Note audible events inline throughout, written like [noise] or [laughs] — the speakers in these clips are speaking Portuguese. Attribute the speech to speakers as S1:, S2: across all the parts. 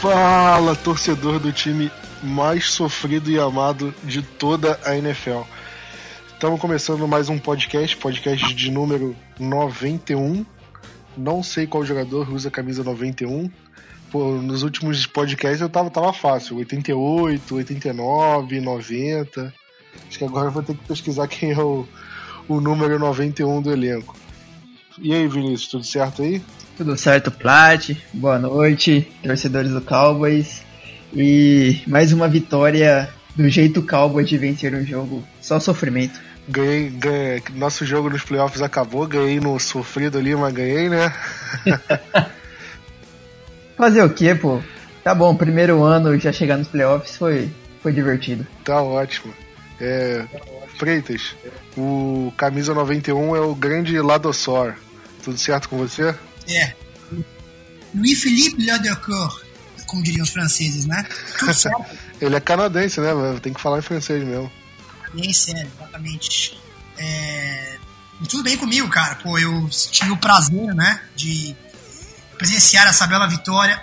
S1: Fala, torcedor do time mais sofrido e amado de toda a NFL. Estamos começando mais um podcast, podcast de número 91. Não sei qual jogador usa a camisa 91. Pô, nos últimos podcasts eu tava, tava fácil, 88, 89, 90. Acho que agora eu vou ter que pesquisar quem é o, o número 91 do elenco. E aí, Vinícius, tudo certo aí?
S2: Tudo certo, Plat? Boa noite, torcedores do Cowboys. E mais uma vitória do jeito Cowboys de vencer um jogo. Só sofrimento.
S1: Ganhei, ganhei, nosso jogo nos playoffs acabou, ganhei no sofrido ali, mas ganhei, né? [laughs]
S2: Fazer o quê, pô? Tá bom, primeiro ano já chegar nos playoffs foi, foi divertido.
S1: Tá ótimo. É, Freitas, o camisa 91 é o grande Ladossor. Tudo certo com você?
S3: É. Louis-Philippe Ladocourt, como diriam os franceses, né? Tudo [laughs] certo.
S1: Ele é canadense, né? Tem que falar em francês mesmo.
S3: Canadense, é, exatamente. É... Tudo bem comigo, cara. Pô, eu tive o prazer, né, de presenciar essa bela vitória,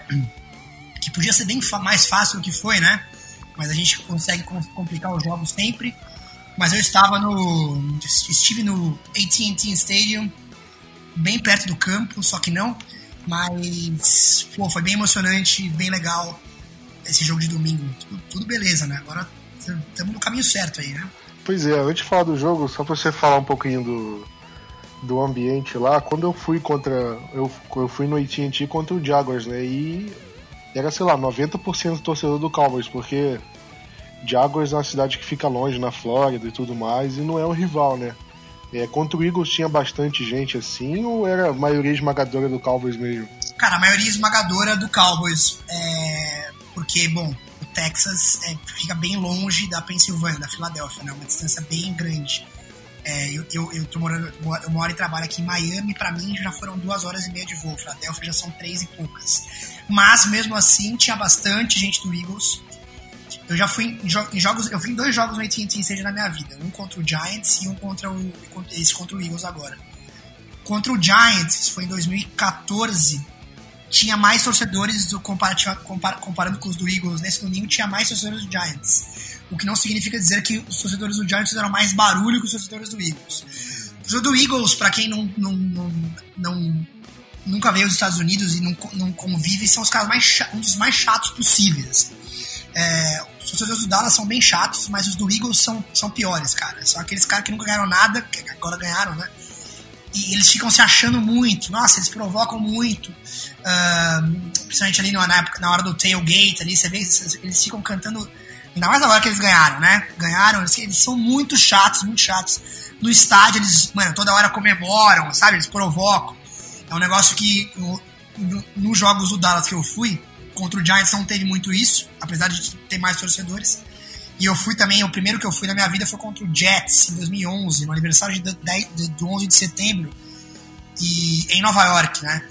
S3: [clears throat] que podia ser bem mais fácil do que foi, né? Mas a gente consegue complicar os jogos sempre. Mas eu estava no. Estive no ATT Stadium, bem perto do campo, só que não. Mas, pô, foi bem emocionante, bem legal esse jogo de domingo. Tudo, tudo beleza, né? Agora estamos no caminho certo aí, né?
S1: Pois é, antes de falar do jogo, só pra você falar um pouquinho do, do ambiente lá, quando eu fui contra. Eu, eu fui no AT&T contra o Jaguars, né? E era, sei lá, 90% torcedor do Cowboys, porque Jaguars é uma cidade que fica longe na Flórida e tudo mais, e não é um rival, né? É, contra o Eagles tinha bastante gente assim, ou era a maioria esmagadora do Cowboys mesmo?
S3: Cara, a maioria esmagadora do Cowboys. É... Porque, bom, o Texas é, fica bem longe da Pensilvânia, da Filadélfia, né? Uma distância bem grande. É, eu, eu, eu, tô morando, eu moro e trabalho aqui em Miami, para mim já foram duas horas e meia de voo. Filadélfia já são três e poucas. Mas mesmo assim tinha bastante gente do Eagles. Eu já fui em, jo em jogos, eu fui dois jogos no AT&T Stadium na minha vida, um contra o Giants e um contra o esse contra o Eagles agora. Contra o Giants, foi em 2014, tinha mais torcedores do comparando, comparando com os do Eagles nesse domingo, tinha mais torcedores do Giants. O que não significa dizer que os torcedores do Giants fizeram mais barulho que os torcedores do Eagles. Os do Eagles, para quem não, não, não, não, nunca veio aos Estados Unidos e não, não convive, são os caras mais um dos mais chatos possíveis. É, os torcedores do Dallas são bem chatos, mas os do Eagles são, são piores, cara. São aqueles caras que nunca ganharam nada, que agora ganharam, né? E eles ficam se achando muito. Nossa, eles provocam muito. Uh, principalmente ali na, época, na hora do tailgate, ali, você vê, eles ficam cantando. Ainda mais agora que eles ganharam, né? Ganharam, eles, eles são muito chatos, muito chatos. No estádio, eles, mano, toda hora comemoram, sabe? Eles provocam. É um negócio que, no, no, nos jogos do Dallas que eu fui, Contra o Giants não teve muito isso, apesar de ter mais torcedores. E eu fui também, o primeiro que eu fui na minha vida foi contra o Jets em 2011, no aniversário de, de, de, do 11 de setembro, e em Nova York, né?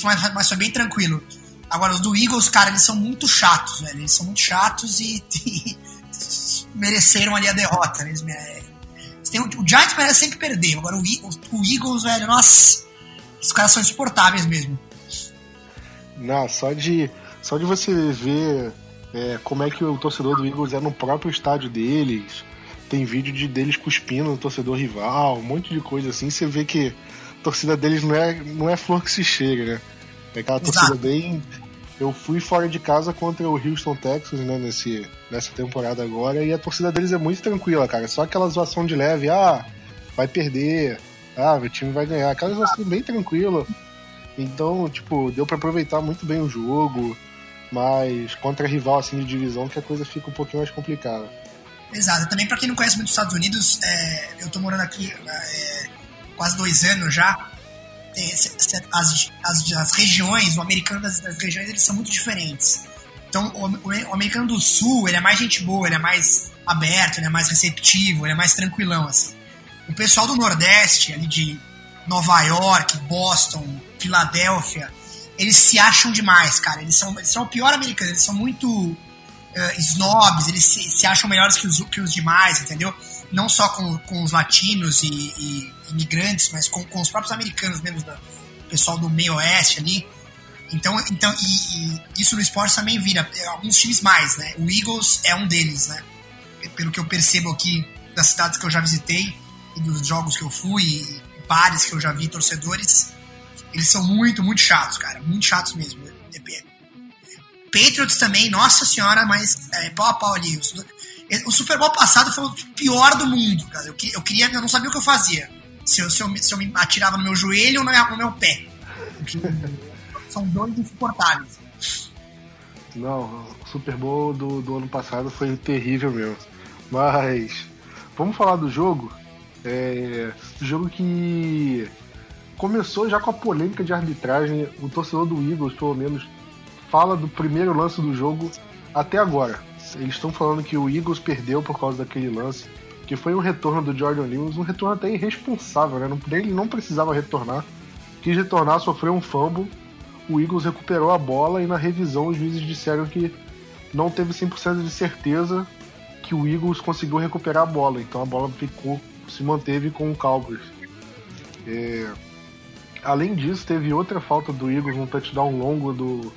S3: Foi, mas foi bem tranquilo. Agora, os do Eagles, cara, eles são muito chatos, velho. Eles são muito chatos e, [laughs] e mereceram ali a derrota. Né? Eles, eles têm, o Giants merece sempre perder. Agora, o, o, o Eagles, velho, nossa, os caras são insuportáveis mesmo.
S1: Não, só de só de você ver é, como é que o torcedor do Eagles é no próprio estádio deles, tem vídeo de deles cuspindo no torcedor rival, um monte de coisa assim, você vê que a torcida deles não é, não é flor que se chega, né? É aquela torcida bem, eu fui fora de casa contra o Houston Texas, né, nesse, nessa temporada agora, e a torcida deles é muito tranquila, cara. Só aquela zoação de leve, ah, vai perder, ah, o time vai ganhar. Aquela zoação bem tranquila. Então, tipo, deu para aproveitar muito bem o jogo, mas contra rival assim de divisão que a coisa fica um pouquinho mais complicada.
S3: Exato. Também para quem não conhece muito os Estados Unidos, é, eu tô morando aqui é, quase dois anos já. As, as, as, regiões, o americano das, das, regiões, eles são muito diferentes. Então, o, o, americano do sul, ele é mais gente boa, ele é mais aberto, ele é mais receptivo, ele é mais tranquilão, assim. O pessoal do Nordeste, ali de Nova York, Boston, Filadélfia, eles se acham demais, cara. Eles são, eles são o pior americano, eles são muito uh, snobs, eles se, se, acham melhores que os, que os demais, entendeu? Não só com, com os latinos e, e imigrantes, mas com, com os próprios americanos mesmo, do pessoal do meio oeste ali. Então, então e, e isso no esporte também vira. É, alguns times mais, né? O Eagles é um deles, né? Pelo que eu percebo aqui das cidades que eu já visitei e dos jogos que eu fui, e pares que eu já vi, torcedores, eles são muito, muito chatos, cara. Muito chatos mesmo. Patriots também, nossa senhora, mas é, pau a pau ali. O Super Bowl passado foi o pior do mundo, cara. Eu, eu queria, eu não sabia o que eu fazia. Se eu, se eu, se eu me atirava no meu joelho ou no meu pé. São dois insuportáveis.
S1: Não, o Super Bowl do, do ano passado foi terrível mesmo. Mas vamos falar do jogo. É, jogo que começou já com a polêmica de arbitragem. O torcedor do Eagles, pelo menos, fala do primeiro lance do jogo até agora. Eles estão falando que o Eagles perdeu por causa daquele lance, que foi um retorno do Jordan Lewis, um retorno até irresponsável, né? Ele não precisava retornar. Quis retornar, sofreu um fumble. O Eagles recuperou a bola e na revisão os juízes disseram que não teve 100% de certeza que o Eagles conseguiu recuperar a bola. Então a bola ficou, se manteve com o Cowboys. É, Além disso, teve outra falta do Eagles, um touchdown longo do,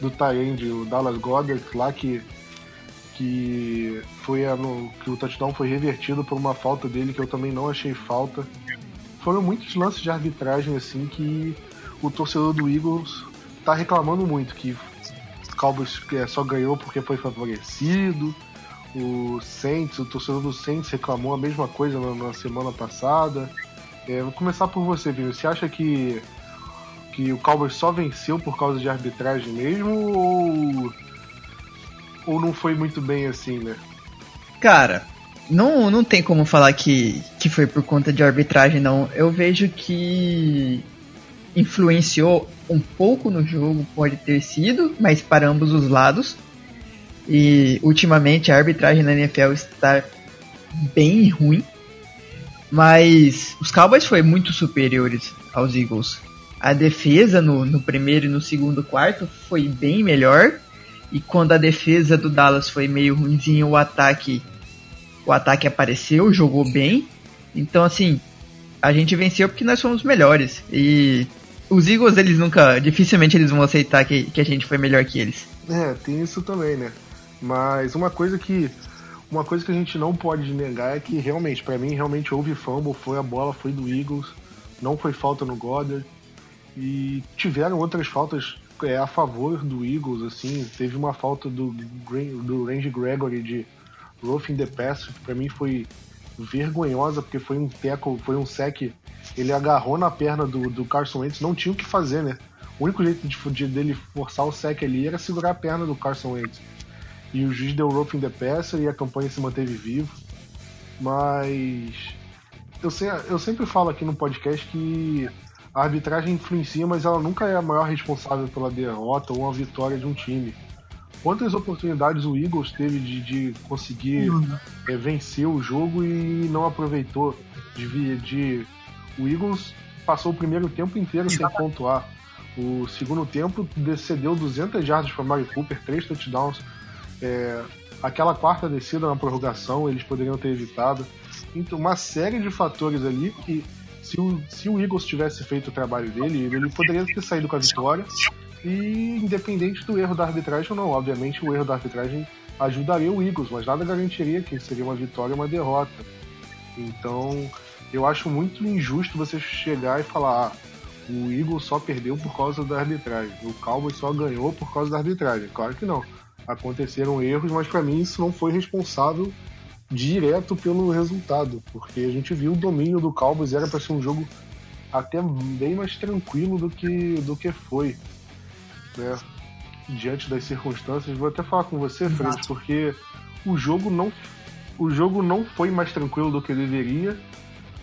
S1: do Tyrande, o Dallas Goddard, lá que, que, foi a, no, que o touchdown foi revertido por uma falta dele que eu também não achei falta. Foram muitos lances de arbitragem assim que o torcedor do Eagles tá reclamando muito, que o Cowboys é, só ganhou porque foi favorecido. O Saints, o torcedor do Saints reclamou a mesma coisa na, na semana passada. É, vou começar por você, Vini. Você acha que, que o Cowboys só venceu por causa de arbitragem mesmo ou, ou não foi muito bem assim, né?
S2: Cara, não, não tem como falar que, que foi por conta de arbitragem, não. Eu vejo que influenciou um pouco no jogo, pode ter sido, mas para ambos os lados. E ultimamente a arbitragem na NFL está bem ruim. Mas os Cowboys foram muito superiores aos Eagles. A defesa no, no primeiro e no segundo quarto foi bem melhor. E quando a defesa do Dallas foi meio ruimzinho, o ataque o ataque apareceu, jogou bem. Então assim, a gente venceu porque nós fomos melhores. E os Eagles, eles nunca, dificilmente eles vão aceitar que, que a gente foi melhor que eles.
S1: É, tem isso também, né? Mas uma coisa que uma coisa que a gente não pode negar é que realmente, para mim, realmente houve fumble, foi a bola, foi do Eagles, não foi falta no Goddard. E tiveram outras faltas é, a favor do Eagles, assim, teve uma falta do, do Range Gregory de roughing the pass, que pra mim foi vergonhosa, porque foi um teco, foi um sec, ele agarrou na perna do, do Carson Wentz, não tinha o que fazer, né? O único jeito de, de, dele forçar o sec ali era segurar a perna do Carson Wentz e o juiz deu rope in the passer e a campanha se manteve viva. Mas eu, sei, eu sempre falo aqui no podcast que a arbitragem influencia, mas ela nunca é a maior responsável pela derrota ou a vitória de um time. Quantas oportunidades o Eagles teve de, de conseguir uhum. é, vencer o jogo e não aproveitou? De, de, o Eagles passou o primeiro tempo inteiro sem pontuar. O segundo tempo cedeu 200 jardas para Mari Cooper, três touchdowns. É, aquela quarta descida na prorrogação eles poderiam ter evitado. Então, uma série de fatores ali que, se o, se o Eagles tivesse feito o trabalho dele, ele poderia ter saído com a vitória. E independente do erro da arbitragem ou não, obviamente o erro da arbitragem ajudaria o Eagles, mas nada garantiria que seria uma vitória ou uma derrota. Então, eu acho muito injusto você chegar e falar: ah, o Eagles só perdeu por causa da arbitragem. O Cowboys só ganhou por causa da arbitragem. Claro que não. Aconteceram erros, mas para mim isso não foi responsável direto pelo resultado, porque a gente viu o domínio do Cowboys era para ser um jogo até bem mais tranquilo do que do que foi, né? Diante das circunstâncias, vou até falar com você, Fred, porque o jogo não o jogo não foi mais tranquilo do que deveria,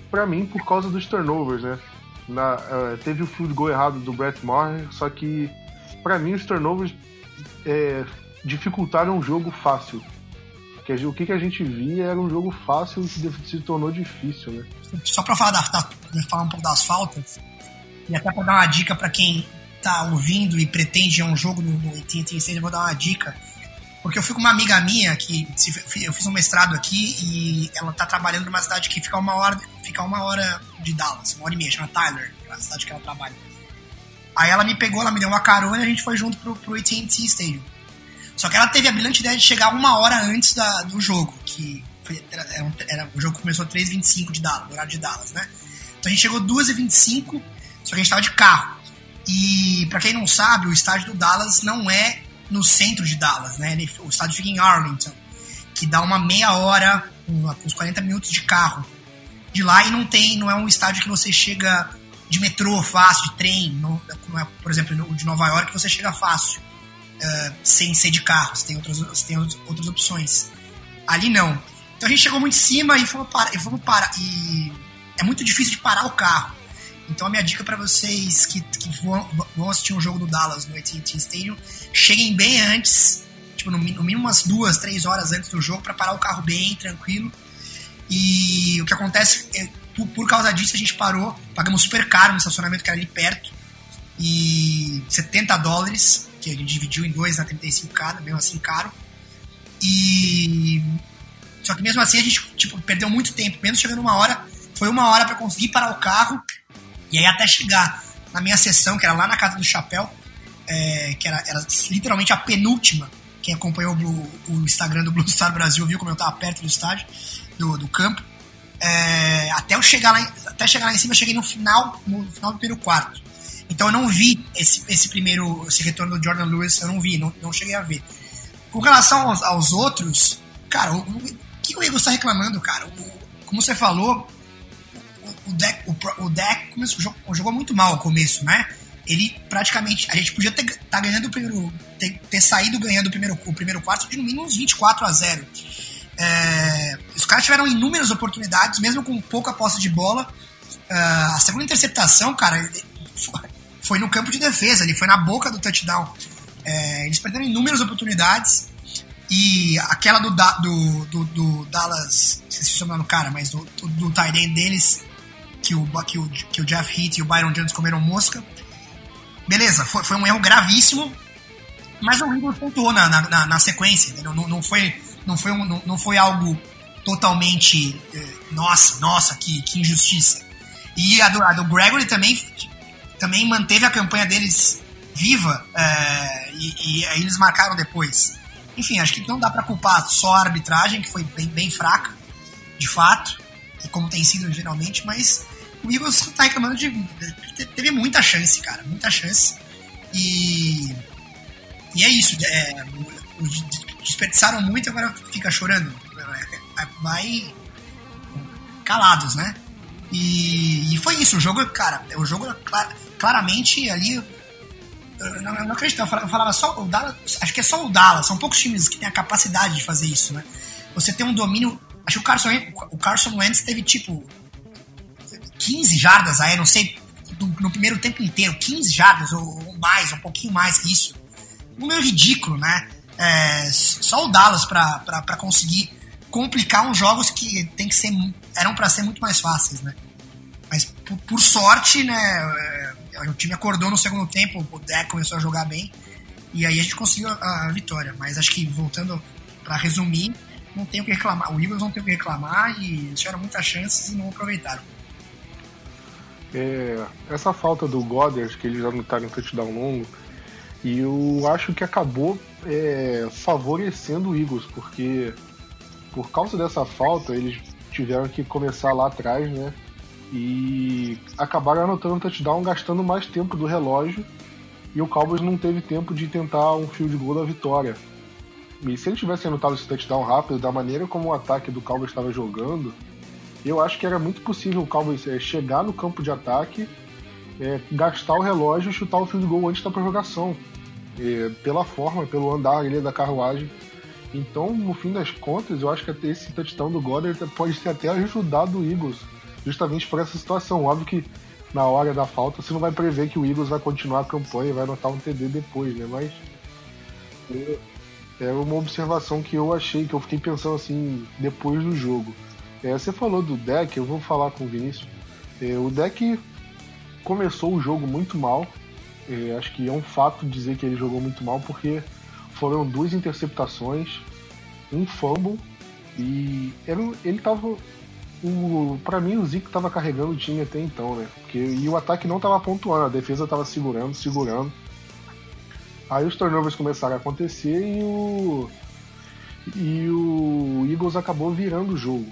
S1: para mim por causa dos turnovers, né? Na, uh, teve o field goal errado do Brett Maher, só que para mim os turnovers é, dificultaram um jogo fácil. Que o que, que a gente via era um jogo fácil e se tornou difícil, né?
S3: Só para falar, da, da, falar um pouco das faltas, e até para dar uma dica para quem tá ouvindo e pretende um jogo no, no AT&T eu vou dar uma dica. Porque eu fui com uma amiga minha que eu fiz um mestrado aqui e ela tá trabalhando numa cidade que fica uma hora, fica uma hora de Dallas, uma hora e meia, chama Tyler, é a cidade que ela trabalha. Aí ela me pegou, ela me deu uma carona e a gente foi junto pro, pro AT&T Stadium. Só que ela teve a brilhante ideia de chegar uma hora antes da, do jogo, que foi, era, era, o jogo começou 3h25 de Dallas, horário de Dallas, né? Então a gente chegou 2h25, só que a gente tava de carro. E para quem não sabe, o estádio do Dallas não é no centro de Dallas, né? Ele, o estádio fica em Arlington, que dá uma meia hora, uns 40 minutos de carro de lá e não tem, não é um estádio que você chega de metrô fácil, de trem, não, como é, por exemplo, de Nova York, você chega fácil uh, sem ser de carro, você tem, outras, você tem outras opções. Ali não. Então a gente chegou muito em cima e fomos parar. E, fomos parar, e é muito difícil de parar o carro. Então a minha dica para vocês que, que vão, vão, assistir um jogo do Dallas no AT&T Stadium, cheguem bem antes, tipo no, no mínimo umas duas, três horas antes do jogo para parar o carro bem tranquilo. E o que acontece é, por, por, causa disso a gente parou, pagamos super caro no estacionamento que era ali perto e 70 dólares que a gente dividiu em dois na 35 cada, mesmo assim caro. E. Só que mesmo assim a gente tipo, perdeu muito tempo, menos chegando uma hora. Foi uma hora para conseguir parar o carro. E aí até chegar na minha sessão, que era lá na Casa do Chapéu, é, que era, era literalmente a penúltima. Quem acompanhou o, o, Instagram do Blue Star Brasil viu como eu tava perto do estádio, do, do campo. É, até eu chegar lá, até chegar lá em cima, eu cheguei no final, no final do primeiro quarto. Então eu não vi esse, esse primeiro, esse retorno do Jordan Lewis, eu não vi, não, não cheguei a ver. Com relação aos, aos outros, cara, o, o, que o Eagles está reclamando, cara? O, como você falou, o, o deck, o, o deck começou, jogou, jogou muito mal ao começo, né? Ele praticamente, a gente podia ter tá ganhando o primeiro, ter, ter, saído ganhando o primeiro, o primeiro quarto de no mínimo uns 24 a 0. É, os caras tiveram inúmeras oportunidades, mesmo com pouca posse de bola. Uh, a segunda interceptação, cara, no campo de defesa, ele foi na boca do touchdown. É, eles perderam inúmeras oportunidades e aquela do, do, do, do Dallas, se o nome do cara, mas do, do, do end deles, que o, que, o, que o Jeff Heath e o Byron Jones comeram mosca. Beleza, foi, foi um erro gravíssimo, mas o Eagles pontuou na, na, na sequência, não, não, não, foi, não, foi um, não, não foi algo totalmente, eh, nossa, nossa, que, que injustiça. E a do, a do Gregory também também manteve a campanha deles viva é, e, e, aí eles marcaram depois. Enfim, acho que não dá para culpar só a arbitragem, que foi bem, bem fraca, de fato, e como tem sido geralmente, mas o Eagles [laughs] tá reclamando de. Teve muita chance, cara, muita chance. E. E é isso, é, desperdiçaram muito e agora fica chorando. Vai calados, né? E, e foi isso, o jogo, cara, o jogo, claro, claramente ali. Eu não, eu não acredito, eu falava, só o Dallas. Acho que é só o Dallas, são poucos times que têm a capacidade de fazer isso, né? Você tem um domínio. Acho que o Carson, o Carson Wentz teve tipo 15 jardas aí, não sei, no, no primeiro tempo inteiro, 15 jardas ou, ou, mais, um pouquinho mais que isso. Um número ridículo, né? É, só o Dallas para conseguir complicar uns jogos que tem que ser eram para ser muito mais fáceis, né? Mas por, por sorte, né? É, o time acordou no segundo tempo, o deck começou a jogar bem e aí a gente conseguiu a, a vitória. Mas acho que voltando para resumir, não tem o que reclamar. O Eagles não tem o que reclamar e tiveram muitas chances e não aproveitaram.
S1: É, essa falta do Goddard, que eles anotaram em touchdown longo, e eu acho que acabou é, favorecendo o Eagles, porque por causa dessa falta eles tiveram que começar lá atrás, né? e acabaram anotando um touchdown gastando mais tempo do relógio e o Cowboys não teve tempo de tentar um field goal da vitória. E se ele tivesse anotado esse touchdown rápido, da maneira como o ataque do Cowboys estava jogando, eu acho que era muito possível o Cowboys é, chegar no campo de ataque, é, gastar o relógio e chutar o field goal antes da prorrogação. É, pela forma, pelo andar ali da carruagem. Então, no fim das contas, eu acho que esse touchdown do Goddard pode ter até ajudado o Eagles justamente por essa situação. Óbvio que na hora da falta você não vai prever que o Eagles vai continuar a campanha e vai anotar um TD depois, né? Mas é uma observação que eu achei, que eu fiquei pensando assim depois do jogo. É, você falou do deck, eu vou falar com o Vinícius. É, o deck começou o jogo muito mal. É, acho que é um fato dizer que ele jogou muito mal, porque foram duas interceptações, um fumble, e era, ele tava o para mim o Zico estava carregando o time até então, né? Porque e o ataque não estava pontuando, a defesa estava segurando, segurando. Aí os turnovers começaram a acontecer e o e o Eagles acabou virando o jogo.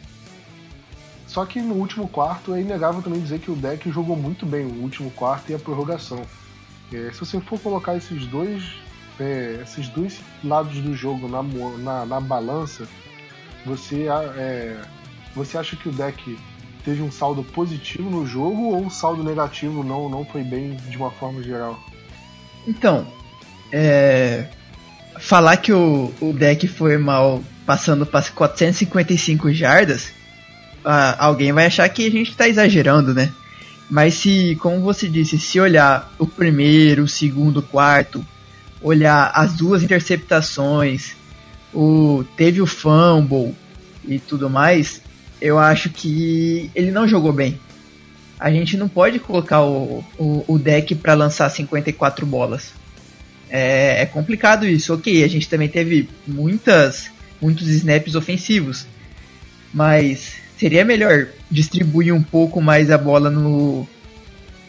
S1: Só que no último quarto é inegável também dizer que o deck jogou muito bem o último quarto e a prorrogação. É, se você for colocar esses dois é, esses dois lados do jogo na, na, na balança, você é, você acha que o deck teve um saldo positivo no jogo ou um saldo negativo não, não foi bem de uma forma geral?
S2: Então, é... falar que o, o deck foi mal passando para 455 jardas, alguém vai achar que a gente está exagerando, né? Mas se, como você disse, se olhar o primeiro, o segundo, o quarto, olhar as duas interceptações, o teve o fumble e tudo mais, eu acho que ele não jogou bem. A gente não pode colocar o, o, o deck para lançar 54 bolas. É, é, complicado isso. Ok, a gente também teve muitas, muitos snaps ofensivos. Mas seria melhor distribuir um pouco mais a bola no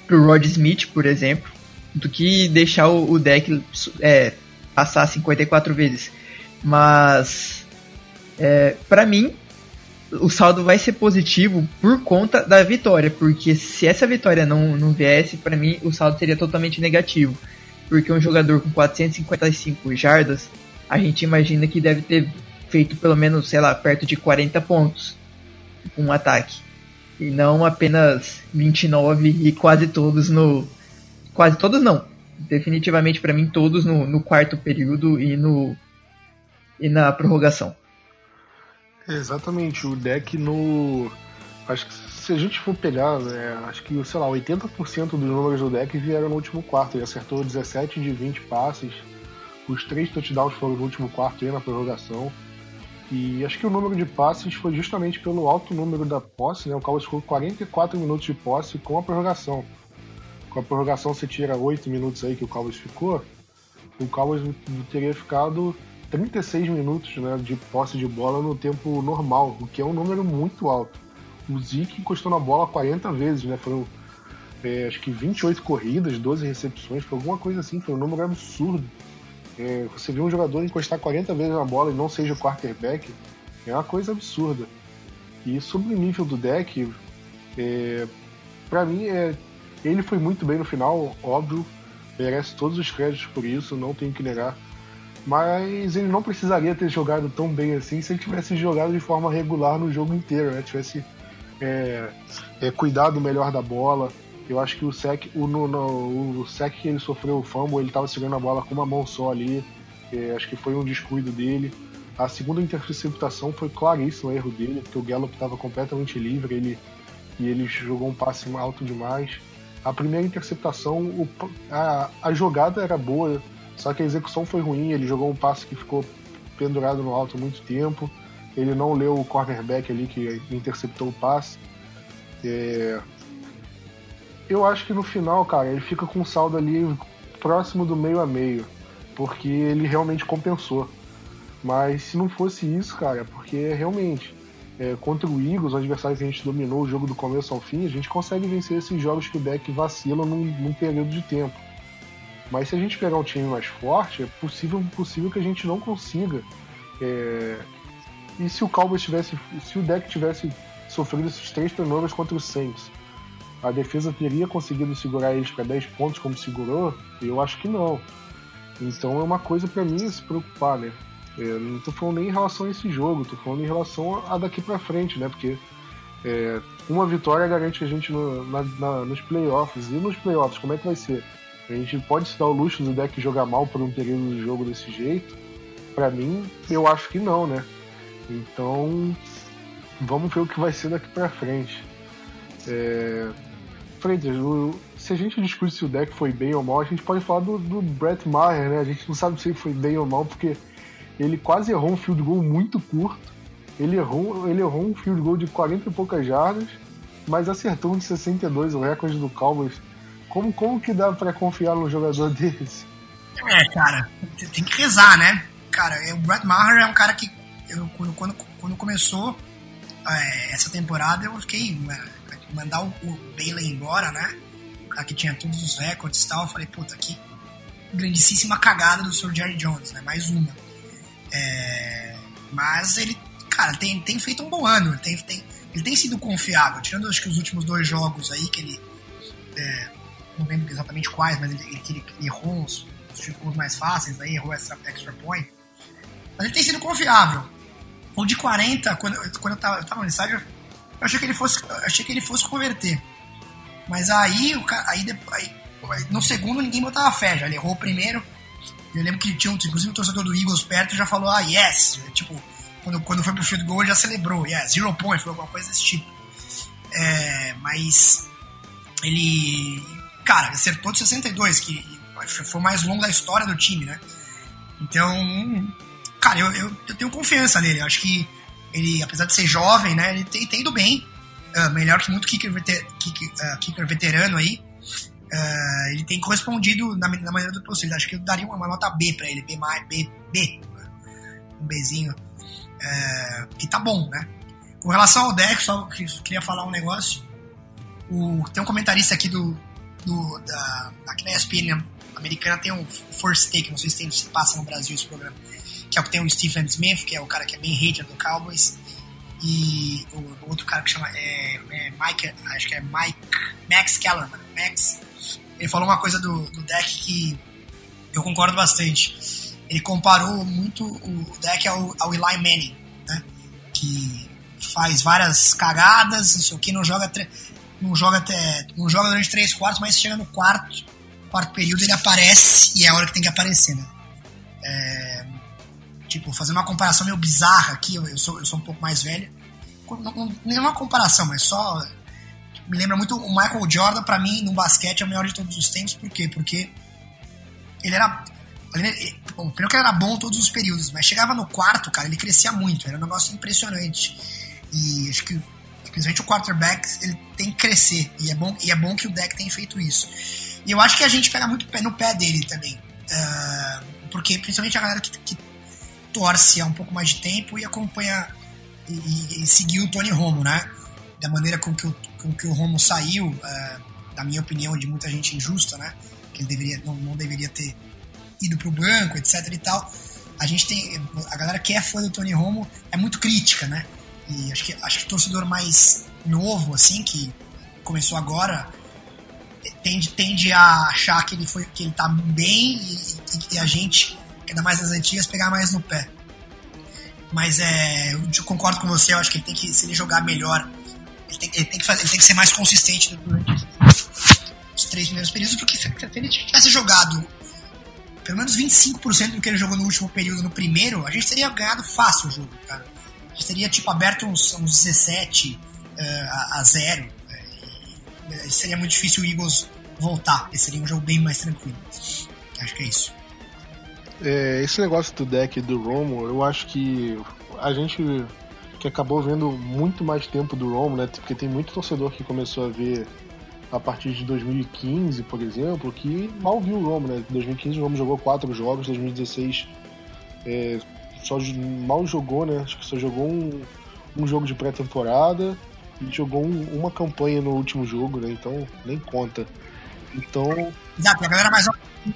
S2: pro Rod Smith, por exemplo, do que deixar o, o deck é, passar 54 vezes. Mas é, para mim, o saldo vai ser positivo por conta da vitória, porque se essa vitória não, não viesse, para mim o saldo seria totalmente negativo. Porque um jogador com 455 jardas, a gente imagina que deve ter feito pelo menos, sei lá, perto de 40 pontos com um ataque. E não apenas 29 e quase todos no. Quase todos não. Definitivamente para mim todos no, no quarto período e no. e na prorrogação.
S1: Exatamente, o deck no. Acho que se a gente for pegar, né, acho que, sei lá, 80% dos números do deck vieram no último quarto. Ele acertou 17 de 20 passes. Os três touchdowns foram no último quarto e na prorrogação. E acho que o número de passes foi justamente pelo alto número da posse, né? O Cowboys ficou 44 minutos de posse com a prorrogação. Com a prorrogação você tira 8 minutos aí que o Cowboys ficou. O Cowboys teria ficado 36 minutos né, de posse de bola no tempo normal, o que é um número muito alto. O Zeke encostou na bola 40 vezes, né? Foram é, acho que 28 corridas, 12 recepções, foi alguma coisa assim, foi um número absurdo. É, você viu um jogador encostar 40 vezes na bola e não seja o quarterback, é uma coisa absurda. E sobre o nível do deck, é, para mim, é, ele foi muito bem no final, óbvio, merece todos os créditos por isso, não tenho que negar mas ele não precisaria ter jogado tão bem assim se ele tivesse jogado de forma regular no jogo inteiro, né? Tivesse é, é, cuidado melhor da bola. Eu acho que o sec, o, no, no, o sec que ele sofreu o fumble, ele estava segurando a bola com uma mão só ali. É, acho que foi um descuido dele. A segunda interceptação foi claríssimo o erro dele, porque o Gallup estava completamente livre ele, e ele jogou um passe alto demais. A primeira interceptação, o, a, a jogada era boa, só que a execução foi ruim, ele jogou um passe que ficou pendurado no alto muito tempo. Ele não leu o cornerback ali que interceptou o passe. É... Eu acho que no final, cara, ele fica com um saldo ali próximo do meio a meio, porque ele realmente compensou. Mas se não fosse isso, cara, porque realmente é, contra o Eagles, o adversário que a gente dominou o jogo do começo ao fim, a gente consegue vencer esses jogos que o deck vacila num, num período de tempo. Mas se a gente pegar um time mais forte, é possível, possível que a gente não consiga. É... E se o Cowboys tivesse. Se o deck tivesse sofrido esses três turnovers contra o Saints, a defesa teria conseguido segurar eles para 10 pontos como segurou? Eu acho que não. Então é uma coisa para mim se preocupar, né? Eu não tô falando nem em relação a esse jogo, tô falando em relação a daqui para frente, né? Porque é, uma vitória garante a gente no, na, na, nos playoffs. E nos playoffs, como é que vai ser? A gente pode se dar o luxo do deck jogar mal por um período do jogo desse jeito? Para mim, eu acho que não, né? Então, vamos ver o que vai ser daqui para frente. É... Freitas, se a gente discute se o deck foi bem ou mal, a gente pode falar do, do Brett Maher, né? A gente não sabe se foi bem ou mal, porque ele quase errou um field goal muito curto. Ele errou, ele errou um field goal de 40 e poucas jardas, mas acertou um de 62, o recorde do Cowboys. Como, como que dá para confiar num jogador [laughs] desse?
S3: É, cara, tem que rezar, né? Cara, o Brett Maher é um cara que eu, quando, quando, quando começou é, essa temporada, eu fiquei. Mandar o, o Bailey embora, né? O cara que tinha todos os recordes e tal, eu falei, puta, que grandíssima cagada do Sr. Jerry Jones, né? Mais uma. É, mas ele, cara, tem, tem feito um bom ano, ele tem, tem, ele tem sido confiável, tirando acho que os últimos dois jogos aí que ele. É, não lembro exatamente quais, mas ele, ele, ele errou os, os mais fáceis, aí errou extra, extra point. Mas ele tem sido confiável. O de 40, quando, quando eu, tava, eu tava no estádio, eu achei que ele fosse, achei que ele fosse converter. Mas aí, o aí, aí, no segundo ninguém botava fé, já ele errou o primeiro. Eu lembro que tinha, inclusive, o torcedor do Eagles perto já falou, ah, yes! Tipo, quando, quando foi pro field goal ele já celebrou, yes, zero point, foi alguma coisa desse tipo. É, mas ele, cara, acertou de 62, que foi o mais longo da história do time, né? Então, cara, eu, eu, eu, tenho confiança nele. Eu acho que ele, apesar de ser jovem, né, ele tem, tem ido bem. Uh, melhor que muito kicker, veter, kicker, uh, kicker veterano aí. Uh, ele tem correspondido na, na maneira do possível. Acho que eu daria uma, uma nota B para ele, B, B, B, um Bzinho. que tá bom, né? Com relação ao deck, só queria falar um negócio. O, tem um comentarista aqui do, do da, ESPN americana tem um First Take, não sei se, tem, se passa no Brasil esse programa que é o que tem o Stephen Smith, que é o cara que é bem hater do Cowboys, e o, outro cara que chama é, é Mike, acho que é Mike Max Kellerman, Max, ele falou uma coisa do, do deck que eu concordo bastante. Ele comparou muito o deck ao, ao Eli Manning, né? Que faz várias cagadas, isso aqui não joga não joga até não joga durante três quartos, mas chega no quarto quarto período ele aparece e é a hora que tem que aparecer, né? É, Tipo, fazer uma comparação meio bizarra aqui, eu, sou, eu sou um pouco mais velho. Não, nem uma comparação, mas só. Me lembra muito o Michael Jordan, para mim, no basquete, é o melhor de todos os tempos. Por quê? Porque ele era. Ele, bom, primeiro que ele era bom todos os períodos, mas chegava no quarto, cara, ele crescia muito. Era um negócio impressionante. E acho que, principalmente o quarterback, ele tem que crescer. E é bom, e é bom que o deck tem feito isso. E eu acho que a gente pega muito no pé dele também. Uh, porque, principalmente a galera que, que torce há um pouco mais de tempo e acompanha e, e, e seguiu o Tony Romo, né? Da maneira com que o, com que o Romo saiu, uh, na minha opinião, de muita gente injusta, né? Que ele deveria, não, não deveria ter ido pro banco, etc e tal. A gente tem. A galera que é fã do Tony Romo é muito crítica, né? E acho que, acho que o torcedor mais novo, assim, que começou agora, tende, tende a achar que ele, foi, que ele tá bem e, e a gente ainda mais das antigas, pegar mais no pé. Mas é, eu concordo com você, eu acho que ele tem que, se ele jogar melhor, ele tem, ele tem, que, fazer, ele tem que ser mais consistente durante os três primeiros períodos, porque se ele tivesse jogado pelo menos 25% do que ele jogou no último período no primeiro, a gente teria ganhado fácil o jogo, cara. A gente teria, tipo, aberto uns, uns 17 uh, a, a 0. Uh, seria muito difícil o Eagles voltar. Esse seria um jogo bem mais tranquilo. Acho que é isso.
S1: É, esse negócio do deck do Romo, eu acho que a gente que acabou vendo muito mais tempo do Romo, né? Porque tem muito torcedor que começou a ver a partir de 2015, por exemplo, que mal viu o Romo, né? Em 2015 o Romo jogou quatro jogos, 2016 é, só mal jogou, né? Acho que só jogou um, um jogo de pré-temporada e jogou um, uma campanha no último jogo, né? Então nem conta. Então.
S3: Exato, a galera mais.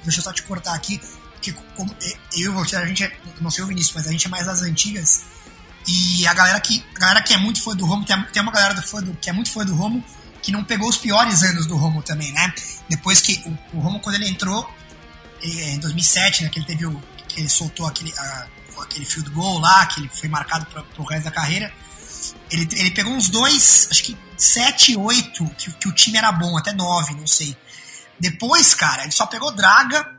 S3: Deixa eu só te cortar aqui que como, eu e você, a gente é, não sei o Vinícius, mas a gente é mais das antigas. E a galera que, a galera que é muito fã do Romo, tem, tem uma galera do fã do, que é muito fã do Romo, que não pegou os piores anos do Romo também, né? Depois que o, o Romo, quando ele entrou, em 2007, né, que ele teve o, que ele soltou aquele, a, aquele field goal lá, que ele foi marcado para o resto da carreira, ele, ele pegou uns dois, acho que sete, oito, que, que o time era bom, até nove, não sei. Depois, cara, ele só pegou draga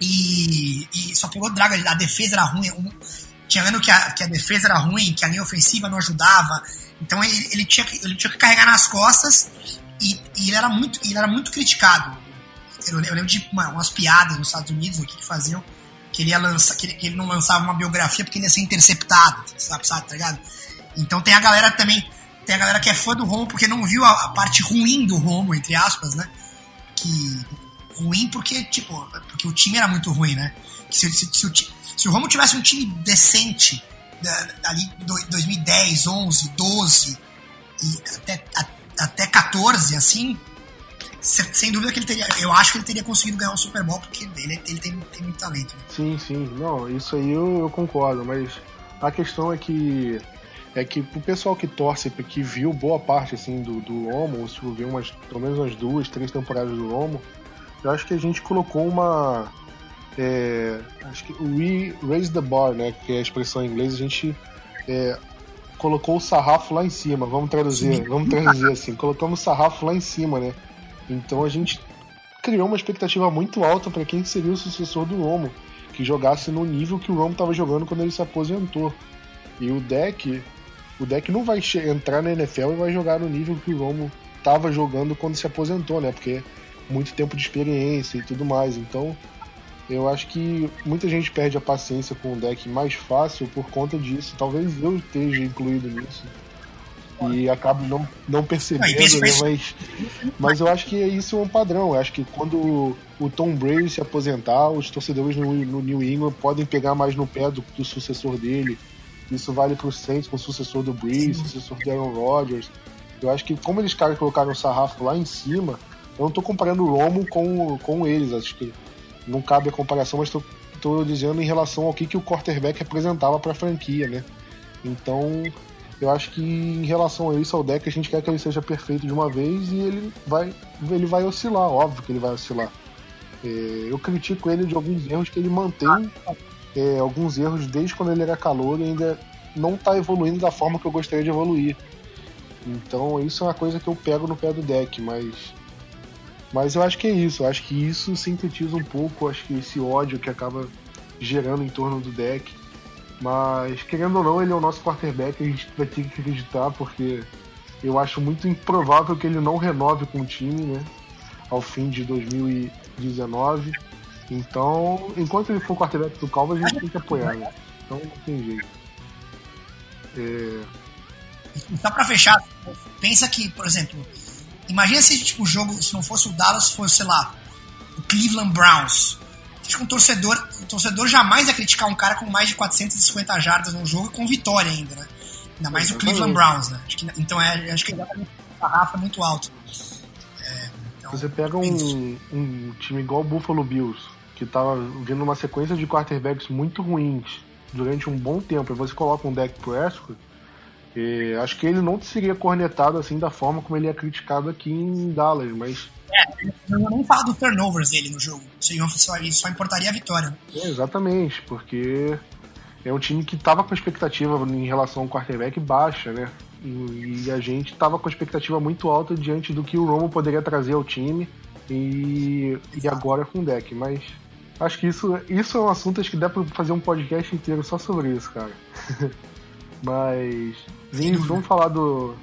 S3: e, e só pegou draga, a defesa era ruim. Um, tinha ano que a, que a defesa era ruim, que a linha ofensiva não ajudava. Então ele, ele, tinha, que, ele tinha que carregar nas costas e, e ele, era muito, ele era muito criticado. Eu, eu lembro de uma, umas piadas nos Estados Unidos aqui que faziam que ele ia lançar, que ele, que ele, não lançava uma biografia porque ele ia ser interceptado, sabe, sabe, tá ligado? Então tem a galera também, tem a galera que é fã do Romo porque não viu a, a parte ruim do Romo, entre aspas, né? Que ruim porque, tipo, porque o time era muito ruim, né? Se, se, se, o, se o Romo tivesse um time decente ali 2010, 11, 12 e até, até 14, assim, sem dúvida que ele teria. Eu acho que ele teria conseguido ganhar um Super Bowl porque ele, ele tem, tem muito talento. Né?
S1: Sim, sim. Não, isso aí eu, eu, concordo, mas a questão é que. É que o pessoal que torce, que viu boa parte assim do, do Homo, se viu umas, pelo menos umas duas, três temporadas do Homo, eu acho que a gente colocou uma. É, acho que we raise the bar, né? Que é a expressão em inglês, a gente é, colocou o sarrafo lá em cima. Vamos traduzir, vamos traduzir assim. Colocamos o sarrafo lá em cima, né? Então a gente criou uma expectativa muito alta para quem seria o sucessor do Romo, que jogasse no nível que o Romo estava jogando quando ele se aposentou. E o deck, o deck não vai entrar na NFL e vai jogar no nível que o Romo estava jogando quando se aposentou, né? Porque muito tempo de experiência e tudo mais. Então, eu acho que muita gente perde a paciência com o deck mais fácil por conta disso. Talvez eu esteja incluído nisso e acabo não, não percebendo, né? Mas, mas eu acho que isso é um padrão. Eu acho que quando o Tom Brady se aposentar, os torcedores no, no New England podem pegar mais no pé do, do sucessor dele. Isso vale para o Saints com o sucessor do Breeze, sucessor do Aaron Rodgers. Eu acho que como eles caras colocaram o sarrafo lá em cima, eu não estou comparando o Romo com, com eles. Acho que não cabe a comparação, mas estou dizendo em relação ao que, que o quarterback representava para a franquia, né? Então, eu acho que em relação a isso, ao deck, a gente quer que ele seja perfeito de uma vez e ele vai, ele vai oscilar, óbvio que ele vai oscilar. É, eu critico ele de alguns erros que ele mantém, é, alguns erros desde quando ele era calor e ainda não está evoluindo da forma que eu gostaria de evoluir. Então isso é uma coisa que eu pego no pé do deck, mas. Mas eu acho que é isso, eu acho que isso sintetiza um pouco, acho que esse ódio que acaba gerando em torno do deck. Mas, querendo ou não, ele é o nosso quarterback, a gente vai ter que acreditar, porque eu acho muito improvável que ele não renove com o time, né? Ao fim de 2019. Então, enquanto ele for quarterback do Calvo, a gente tem que apoiar, né? Então não tem jeito.
S3: É... Só pra fechar, pensa que, por exemplo, imagina se tipo, o jogo, se não fosse o Dallas, fosse, sei lá, o Cleveland Browns acho que um torcedor, um torcedor jamais ia criticar um cara com mais de 450 jardas no jogo e com vitória ainda, né? Ainda mais o Cleveland Browns, né? Acho que, então é, acho que a Rafa é muito alto.
S1: É, então, Você pega um, um, time igual o Buffalo Bills, que tava vindo uma sequência de quarterbacks muito ruins durante um bom tempo, e você coloca um Dak Prescott, acho que ele não seria cornetado assim da forma como ele é criticado aqui em Dallas, mas
S3: é, eu nem falo dos turnovers dele no jogo. Só, só importaria a vitória.
S1: É, exatamente, porque é um time que estava com expectativa em relação ao quarterback baixa, né? E, e a gente estava com expectativa muito alta diante do que o Romo poderia trazer ao time e, e agora com o deck. Mas acho que isso, isso é um assunto acho que dá para fazer um podcast inteiro só sobre isso, cara. [laughs] Mas, Vamos falar do,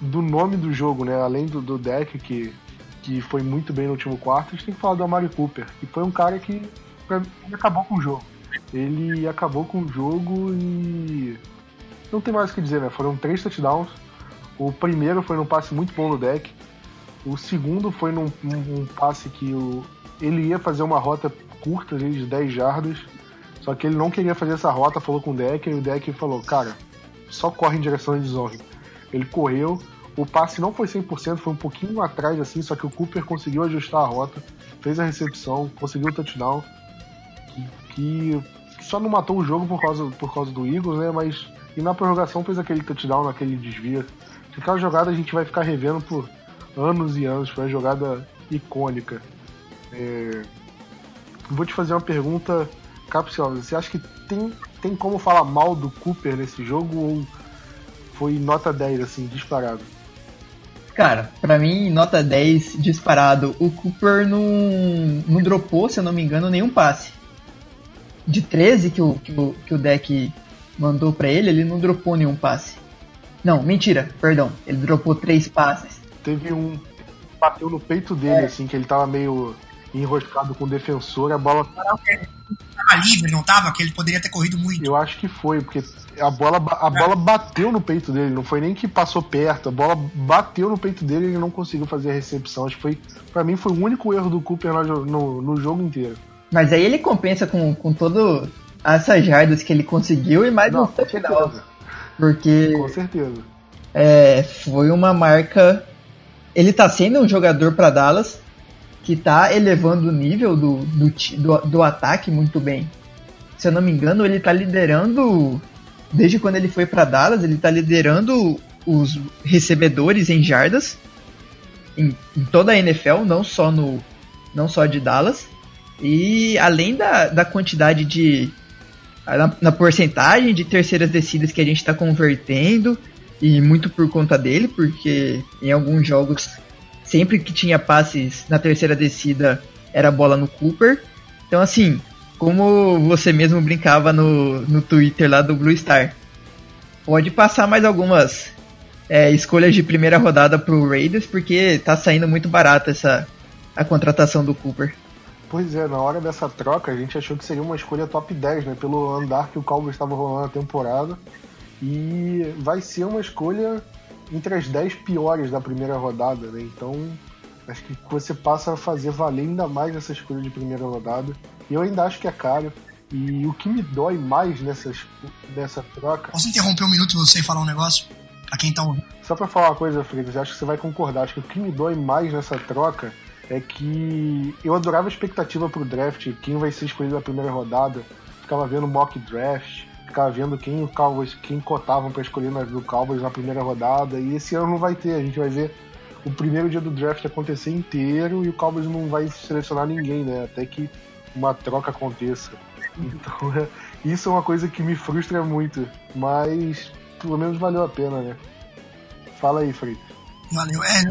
S1: do nome do jogo, né? Além do, do deck que que foi muito bem no último quarto, a gente tem que falar do Amari Cooper, que foi um cara que acabou com o jogo. Ele acabou com o jogo e. Não tem mais o que dizer, né? Foram três touchdowns. O primeiro foi num passe muito bom no deck. O segundo foi num, num passe que o, ele ia fazer uma rota curta de 10 jardas. Só que ele não queria fazer essa rota, falou com o deck, e o deck falou, cara, só corre em direção de zone. Ele correu, o passe não foi 100%, foi um pouquinho atrás assim, só que o Cooper conseguiu ajustar a rota, fez a recepção, conseguiu o touchdown, que, que só não matou o jogo por causa, por causa do Eagles, né? Mas e na prorrogação fez aquele touchdown naquele desvio. Aquela jogada a gente vai ficar revendo por, anos e anos. Foi uma jogada icônica. É... Vou te fazer uma pergunta capciosa. Você acha que tem, tem como falar mal do Cooper nesse jogo ou foi nota 10, assim, disparado?
S2: Cara, pra mim, nota 10 disparado. O Cooper não, não dropou, se eu não me engano, nenhum passe. De 13 que o, que o, que o deck mandou pra ele, ele não dropou nenhum passe. Não, mentira, perdão. Ele dropou três passes.
S1: Teve um. Bateu no peito dele, é. assim, que ele tava meio enroscado com o defensor, a bola.
S3: Tava livre, não tava? Que ele poderia ter corrido muito.
S1: Eu acho que foi, porque a bola, a bola bateu no peito dele, não foi nem que passou perto, a bola bateu no peito dele e ele não conseguiu fazer a recepção. Acho que foi, pra mim, foi o único erro do Cooper no, no, no jogo inteiro.
S2: Mas aí ele compensa com, com todo essas jardas que ele conseguiu e mais não, um touchdown. Porque.
S1: Com certeza.
S2: É, foi uma marca. Ele tá sendo um jogador para Dallas que tá elevando o nível do, do, do, do, ataque muito bem. Se eu não me engano, ele tá liderando. Desde quando ele foi para Dallas, ele tá liderando os recebedores em jardas em, em, toda a NFL, não só no não só de Dallas. E além da, da quantidade de na, na porcentagem de terceiras descidas que a gente está convertendo e muito por conta dele, porque em alguns jogos sempre que tinha passes na terceira descida era bola no Cooper. Então assim, como você mesmo brincava no, no Twitter lá do Blue Star, pode passar mais algumas é, escolhas de primeira rodada pro Raiders, porque tá saindo muito barato essa a contratação do Cooper.
S1: Pois é, na hora dessa troca a gente achou que seria uma escolha top 10, né? Pelo andar que o Cowboys estava rolando a temporada. E vai ser uma escolha entre as 10 piores da primeira rodada, né? Então acho que você passa a fazer valer ainda mais essa escolha de primeira rodada. E eu ainda acho que é caro. E o que me dói mais nessas, nessa troca.
S3: Posso interromper um minuto você e falar um negócio? Pra quem tá ouvindo.
S1: Só pra falar uma coisa, Freitas, acho que você vai concordar. Acho que o que me dói mais nessa troca é que eu adorava a expectativa pro draft, quem vai ser escolhido na primeira rodada. Ficava vendo mock draft, ficava vendo quem o Cowboys, quem cotavam para escolher na, do Cowboys na primeira rodada. E esse ano não vai ter, a gente vai ver o primeiro dia do draft acontecer inteiro e o Cowboys não vai selecionar ninguém, né? Até que uma troca aconteça. Então, [laughs] é, isso é uma coisa que me frustra muito, mas pelo menos valeu a pena, né? Fala aí, Freitas.
S3: Valeu. É,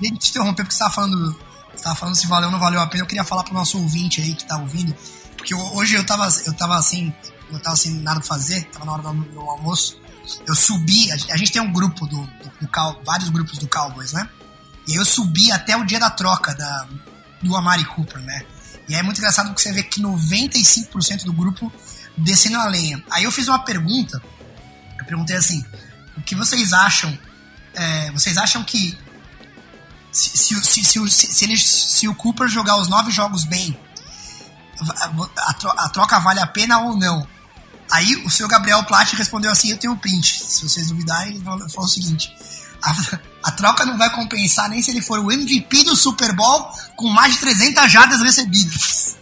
S3: nem te interromper porque você estava falando você tava falando se valeu ou não valeu a pena. Eu queria falar pro nosso ouvinte aí que tá ouvindo, porque hoje eu tava, eu tava assim, eu tava sem nada pra fazer, tava na hora do, do almoço. Eu subi, a, a, gente tem um grupo do, do, do Cal, vários grupos do Cowboys, né? E eu subi até o dia da troca da, do Amari Cooper, né? E é muito engraçado porque você vê que 95% do grupo descendo a lenha. Aí eu fiz uma pergunta, eu perguntei assim, o que vocês acham? É, vocês acham que se, se, se, se, ele, se o Cooper jogar os nove jogos bem, a, troca vale a pena ou não? Aí o seu Gabriel Platt respondeu assim: Eu tenho um print. Se vocês duvidarem, ele falou o seguinte: a, a, troca não vai compensar nem se ele for o MVP do Super Bowl com mais de 300 jardas recebidas.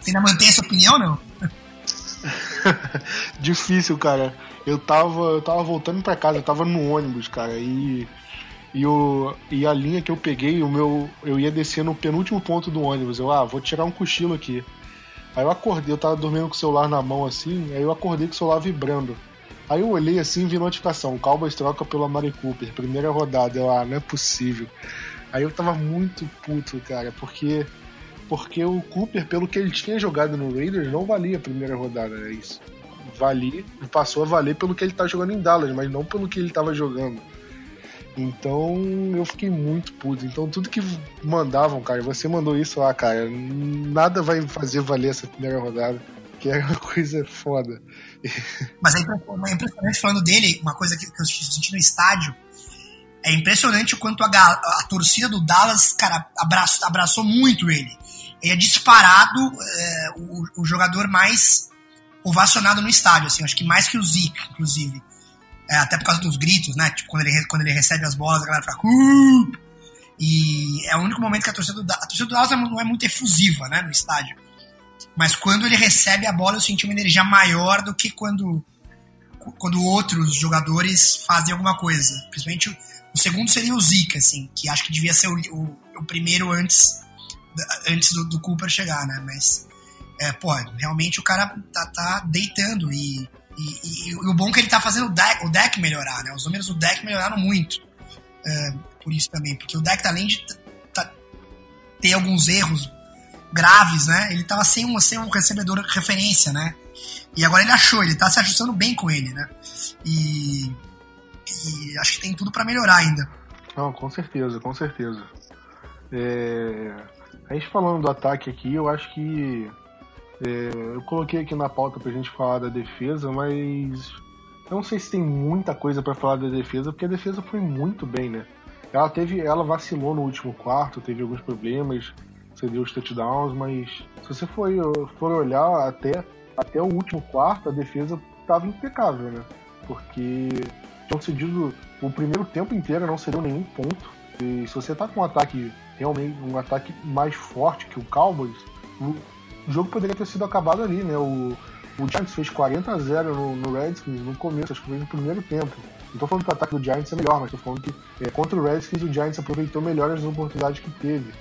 S3: Você ainda mantém essa opinião não? [laughs]
S1: Difícil, cara. Eu tava, eu tava voltando para casa, eu tava no ônibus, cara, e e, o, e a linha que eu peguei, o meu, eu ia descer no penúltimo ponto do ônibus. Eu, ah, vou tirar um cochilo aqui. Aí eu acordei, eu tava dormindo com o celular na mão assim, aí eu acordei com o celular vibrando. Aí eu olhei assim e vi notificação: Cowboys troca pelo Amari Cooper, primeira rodada. Eu, ah, não é possível. Aí eu tava muito puto, cara, porque porque o Cooper, pelo que ele tinha jogado no Raiders, não valia a primeira rodada, é isso. Valia, passou a valer pelo que ele tá jogando em Dallas, mas não pelo que ele tava jogando. Então eu fiquei muito puto. Então tudo que mandavam, cara, você mandou isso lá, cara, nada vai fazer valer essa primeira rodada. Que é uma [laughs] coisa foda.
S3: Mas é impressionante falando dele, uma coisa que, eu senti no estádio. É impressionante o quanto a, a torcida do Dallas, cara, abraçou, abraçou muito ele. Ele é disparado é, o, o jogador mais ovacionado no estádio, assim, acho que mais que o Zeke, inclusive. É, até por causa dos gritos, né? Tipo, quando ele, quando ele recebe as bolas, a galera. Uh! E é o único momento que a torcida do, a torcida do Dallas não é muito efusiva, né? No estádio. Mas quando ele recebe a bola, eu senti uma energia maior do que quando, quando outros jogadores fazem alguma coisa. Principalmente O segundo seria o Zika, assim, que acho que devia ser o, o, o primeiro antes, antes do, do, Cooper chegar, né? Mas, é, pô, realmente o cara tá, tá deitando e, e, e, o bom é que ele tá fazendo o deck, o deck melhorar, né? Os números do deck melhoraram muito. É, por isso também, porque o deck, além de ter alguns erros graves, né? Ele tava sem um, sem um recebedor referência, né? E agora ele achou, ele tá se ajustando bem com ele, né? E, e acho que tem tudo para melhorar ainda.
S1: Não, com certeza, com certeza. É... A gente falando do ataque aqui, eu acho que é... eu coloquei aqui na pauta pra gente falar da defesa, mas eu não sei se tem muita coisa para falar da defesa, porque a defesa foi muito bem, né? Ela teve, ela vacilou no último quarto, teve alguns problemas, cedeu os touchdowns, mas se você for, for olhar até, até o último quarto, a defesa estava impecável, né? Porque tinham cedido o primeiro tempo inteiro, não cedeu nenhum ponto. E se você tá com um ataque realmente um ataque mais forte que o Cowboys, o jogo poderia ter sido acabado ali, né? O, o Giants fez 40 a 0 no, no Redskins no começo, acho que foi no primeiro tempo. Não tô falando que o ataque do Giants é melhor, mas tô falando que é, contra o Redskins o Giants aproveitou melhor as oportunidades que teve.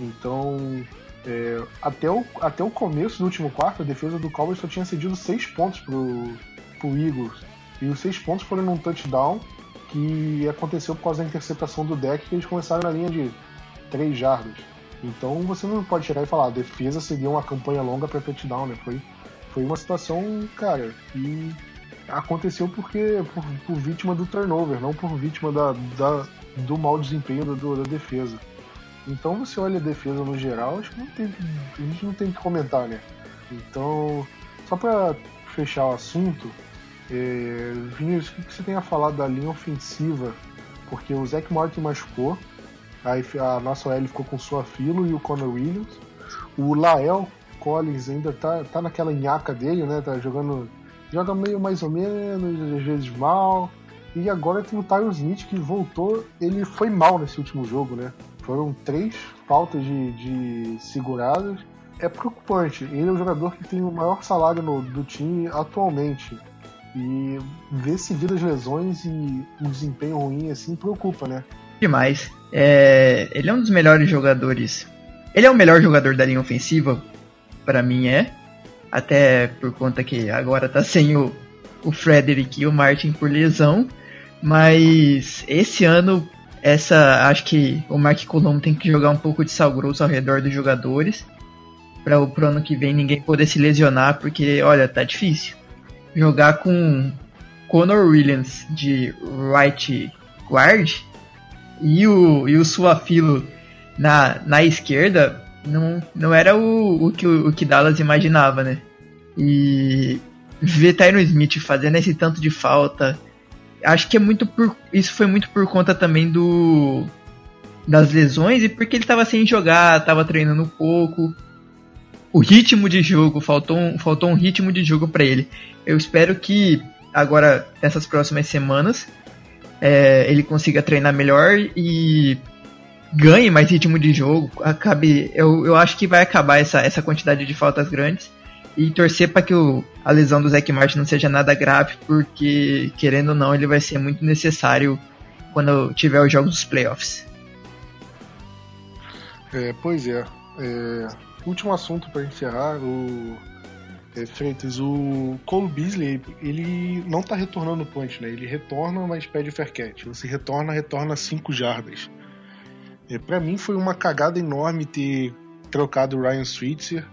S1: Então, é, até, o, até o começo do último quarto, a defesa do Cowboys só tinha cedido 6 pontos pro, pro Eagles. E os 6 pontos foram num touchdown que aconteceu por causa da interceptação do deck, que eles começaram na linha de 3 jardas. Então você não pode chegar e falar, a defesa seguiu uma campanha longa para touchdown, né? Foi, foi uma situação, cara, que aconteceu porque por, por, vítima do turnover, não por vítima da, da do mau desempenho do, da defesa. Então você olha a defesa no geral, acho que não tem, a gente não tem que comentar, né? Então, só para fechar o assunto, é, Vinícius, o que você tem a falar da linha ofensiva? Porque o Zach Martin machucou, aí a nossa OL ficou com o Suafilo e o Conor Williams. O Lael Collins ainda tá, tá naquela nhaca dele, né? Tá jogando joga meio mais ou menos, às vezes mal. E agora tem o Tyron Smith que voltou, ele foi mal nesse último jogo, né? Foram três faltas de, de seguradas. É preocupante. Ele é o jogador que tem o maior salário no, do time atualmente. E ver seguidas lesões e um desempenho ruim assim preocupa, né?
S2: Demais. É, ele é um dos melhores jogadores. Ele é o melhor jogador da linha ofensiva, para mim é até por conta que agora tá sem o, o Frederick e o Martin por lesão. Mas esse ano, essa acho que o Mark Colombo tem que jogar um pouco de sal grosso ao redor dos jogadores. Para o pro ano que vem ninguém poder se lesionar, porque olha, tá difícil. Jogar com Conor Williams de right guard e o, e o Suafilo na, na esquerda não, não era o, o, que, o que Dallas imaginava, né? E ver Tyron Smith fazendo esse tanto de falta, acho que é muito por, isso foi muito por conta também do das lesões e porque ele estava sem jogar, estava treinando pouco. O ritmo de jogo, faltou um, faltou um ritmo de jogo para ele. Eu espero que agora, nessas próximas semanas, é, ele consiga treinar melhor e ganhe mais ritmo de jogo, acabe, eu, eu acho que vai acabar essa, essa quantidade de faltas grandes e torcer para que o, a lesão do Zac Martin não seja nada grave, porque querendo ou não, ele vai ser muito necessário quando tiver os jogos dos playoffs.
S1: É, pois é. é último assunto para encerrar, o Freitas, o Cole Beasley, ele não tá retornando o punch, né? Ele retorna, mas pede fair catch. Você retorna, retorna 5 jardas. É, para mim foi uma cagada enorme ter trocado o Ryan Switzer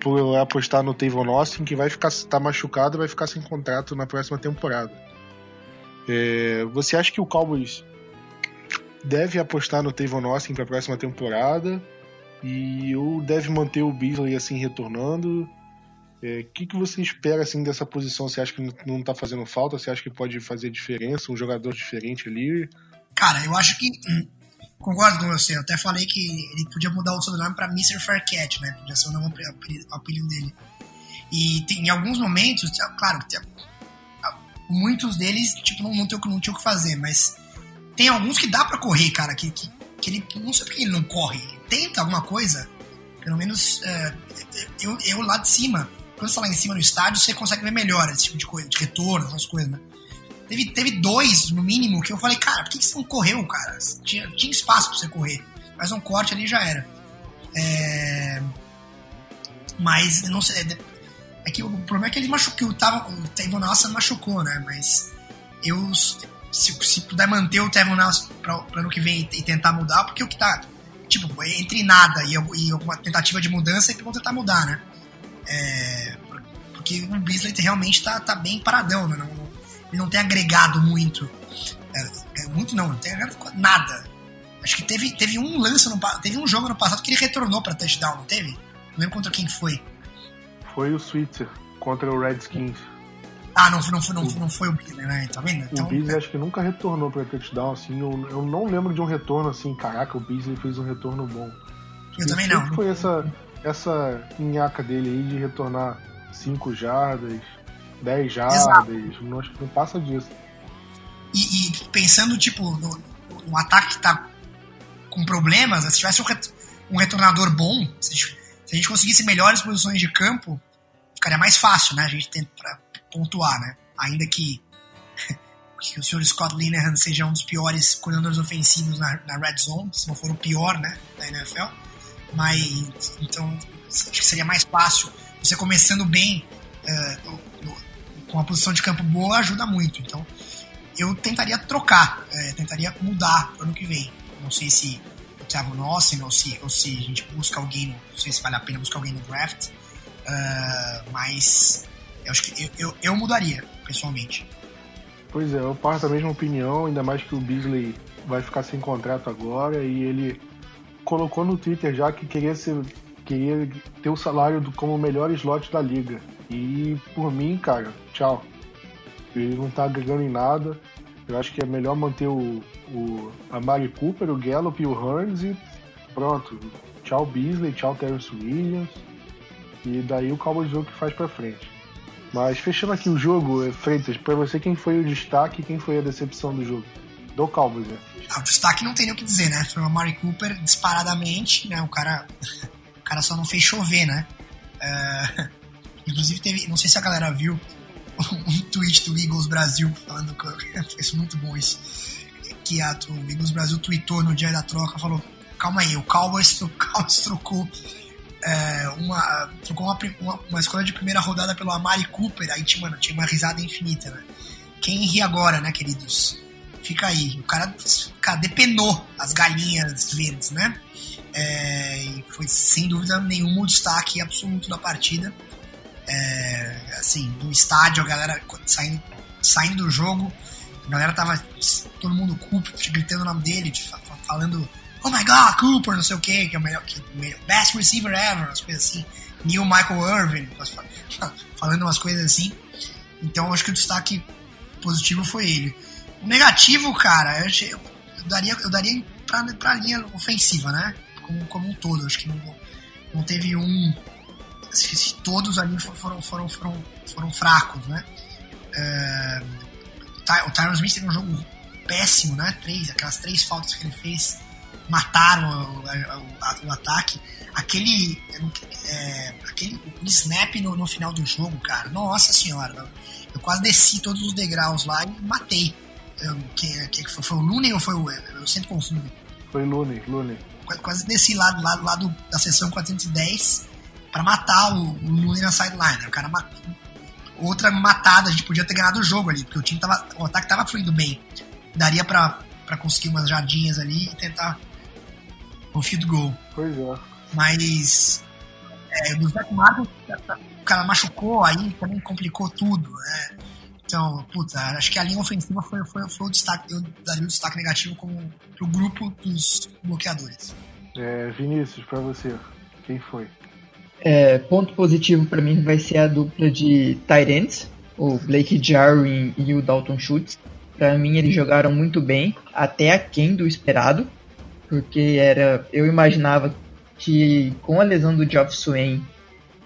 S1: por apostar no Tavon Austin, que vai ficar tá machucado, vai ficar sem contrato na próxima temporada. É, você acha que o Cowboys deve apostar no Tavon Austin para a próxima temporada e ou deve manter o Beasley assim retornando? O é, que, que você espera assim dessa posição? Você acha que não está fazendo falta? Você acha que pode fazer diferença? Um jogador diferente ali?
S3: Cara, eu acho que hum, Concordo com você, eu até falei que ele podia mudar o sobrenome para Mr. Farcat, né? Podia ser o nome o apelido dele. E tem, em alguns momentos, claro, tem, muitos deles, tipo, não, não, tem, não tinha o que fazer, mas tem alguns que dá para correr, cara, que, que, que, ele, não sei por que ele não corre, ele tenta alguma coisa, pelo menos é, eu, eu lá de cima, quando você tá lá em cima no estádio, você consegue ver melhor esse tipo de coisa, de retorno, essas coisas, né? Teve, teve dois, no mínimo, que eu falei, cara, por que, que você não correu, cara? Tinha, tinha espaço pra você correr. Mas um corte ali já era. É... Mas, não sei. É, é que o problema é que ele machucou. Tava, o Tevon Nelson machucou, né? Mas eu. Se, se puder manter o Tevon Nelson pra, pra ano que vem e, tentar mudar, porque o que tá. Tipo, entre nada e, e alguma tentativa de mudança, que vão tentar mudar, né? É, porque o Beasley realmente tá, tá bem paradão, né? Não, ele não tem agregado muito. É, é, muito não, não tem agregado nada. Acho que teve, teve um lance, no, teve um jogo no passado que ele retornou pra touchdown, não teve? Não lembro contra quem foi.
S1: Foi o Switzer, contra o Redskins.
S3: Ah, não, não, não, não foi o Beasley, né? Tá vendo?
S1: Então, o Beasley é... acho que nunca retornou pra touchdown, assim. Eu, eu não lembro de um retorno assim, caraca, o Beasley fez um retorno bom.
S3: Eu também não.
S1: Foi essa, essa minhaca dele aí de retornar 5 jardas, 10 jardas, não, acho que não passa disso.
S3: E, e pensando, tipo, no, no, ataque que tá com problemas, se tivesse um, ret, um retornador bom, se a, gente, se a, gente, conseguisse melhores posições de campo, ficaria mais fácil, né? A gente tenta pra pontuar, né? Ainda que, [laughs] que o senhor Scott Linehan seja um dos piores coordenadores ofensivos na, na red zone, se não for o pior, né, da NFL. Mas, então, acho que seria mais fácil você começando bem uh, com uma posição de campo boa ajuda muito. Então eu tentaria trocar, uh, tentaria mudar pro ano que vem. Não sei se o Thiago Nossen ou se, ou se a gente busca alguém, não sei se vale a pena buscar alguém no draft, uh, mas eu acho que eu, eu, eu, mudaria, pessoalmente.
S1: Pois é, eu parto da mesma opinião, ainda mais que o Beasley vai ficar sem contrato agora e ele colocou no Twitter já que queria ser queria ter o salário do, como o melhor slot da liga. E por mim, cara, tchau. Ele não tá agregando em nada. Eu acho que é melhor manter o, o a Mari Cooper, o Gallup e o Hearns e pronto. Tchau Beasley, tchau Terrence Williams. E daí o Cowboys o que faz pra frente. Mas fechando aqui o jogo, Freitas, pra você quem foi o destaque e quem foi a decepção do jogo? Do Cowboys, né?
S3: O destaque não tem nem o que dizer, né? Foi o Mari Cooper disparadamente, né? O cara cara só não fez chover, né? Uh, inclusive teve, não sei se a galera viu um tweet do Eagles Brasil falando que [laughs] isso muito bom isso. Que a, o Eagles Brasil tweetou no dia da troca, falou: calma aí, o Cowboys, [laughs] o Cowboys trocou é, uma, trocou uma, uma, uma, escolha de primeira rodada pelo Amari Cooper, aí tinha, mano, tinha uma risada infinita, né? Quem ri agora, né, queridos? Fica aí. O cara, cara depenou as galinhas verdes, né? É, e foi sem dúvida nenhuma o destaque absoluto da partida. É, assim, no estádio, a galera saindo, saindo do jogo, a galera tava todo mundo Cooper gritando o nome dele, falando Oh my god, Cooper, não sei o que, que é o melhor, que, best receiver ever, umas coisas assim. Neil Michael Irvin, [laughs] falando umas coisas assim. Então acho que o destaque positivo foi ele. O negativo, cara, eu, eu daria, eu daria pra, pra linha ofensiva, né? como, como um todo. Acho que não, não teve um. Todos ali foram, foram, foram, foram fracos, né? É, o Tyron Smith teve um jogo péssimo, né? Três, aquelas três faltas que ele fez mataram o, o, o ataque. Aquele, é, aquele snap no, no, final do jogo, cara, nossa senhora, eu quase desci todos os degraus lá e matei. Eu, que, que foi, foi o Looney ou foi o. Eu sempre confundo.
S1: Foi Looney, Looney
S3: quase desci lá do lado, lado da sessão 410 para matar o, o Looney na sideline. O cara outra matada, a gente podia ter ganhado o jogo ali, porque o time tava, o ataque tava fluindo bem. Daria para conseguir umas jardinhas ali e tentar o field goal.
S1: Pois é.
S3: Mas é, no Zach Martin, o cara machucou, aí também complicou tudo, né? Então, puta, acho que a linha ofensiva foi, foi, foi o destaque, eu daria o um destaque negativo como pro grupo dos bloqueadores.
S1: É, Vinícius, para você, quem foi?
S2: É, ponto positivo para mim vai ser a dupla de Tyrants, o Blake Jarwin e o Dalton Schultz. Para mim eles jogaram muito bem, até aquém do esperado, porque era, eu imaginava que com a lesão do Geoff Swain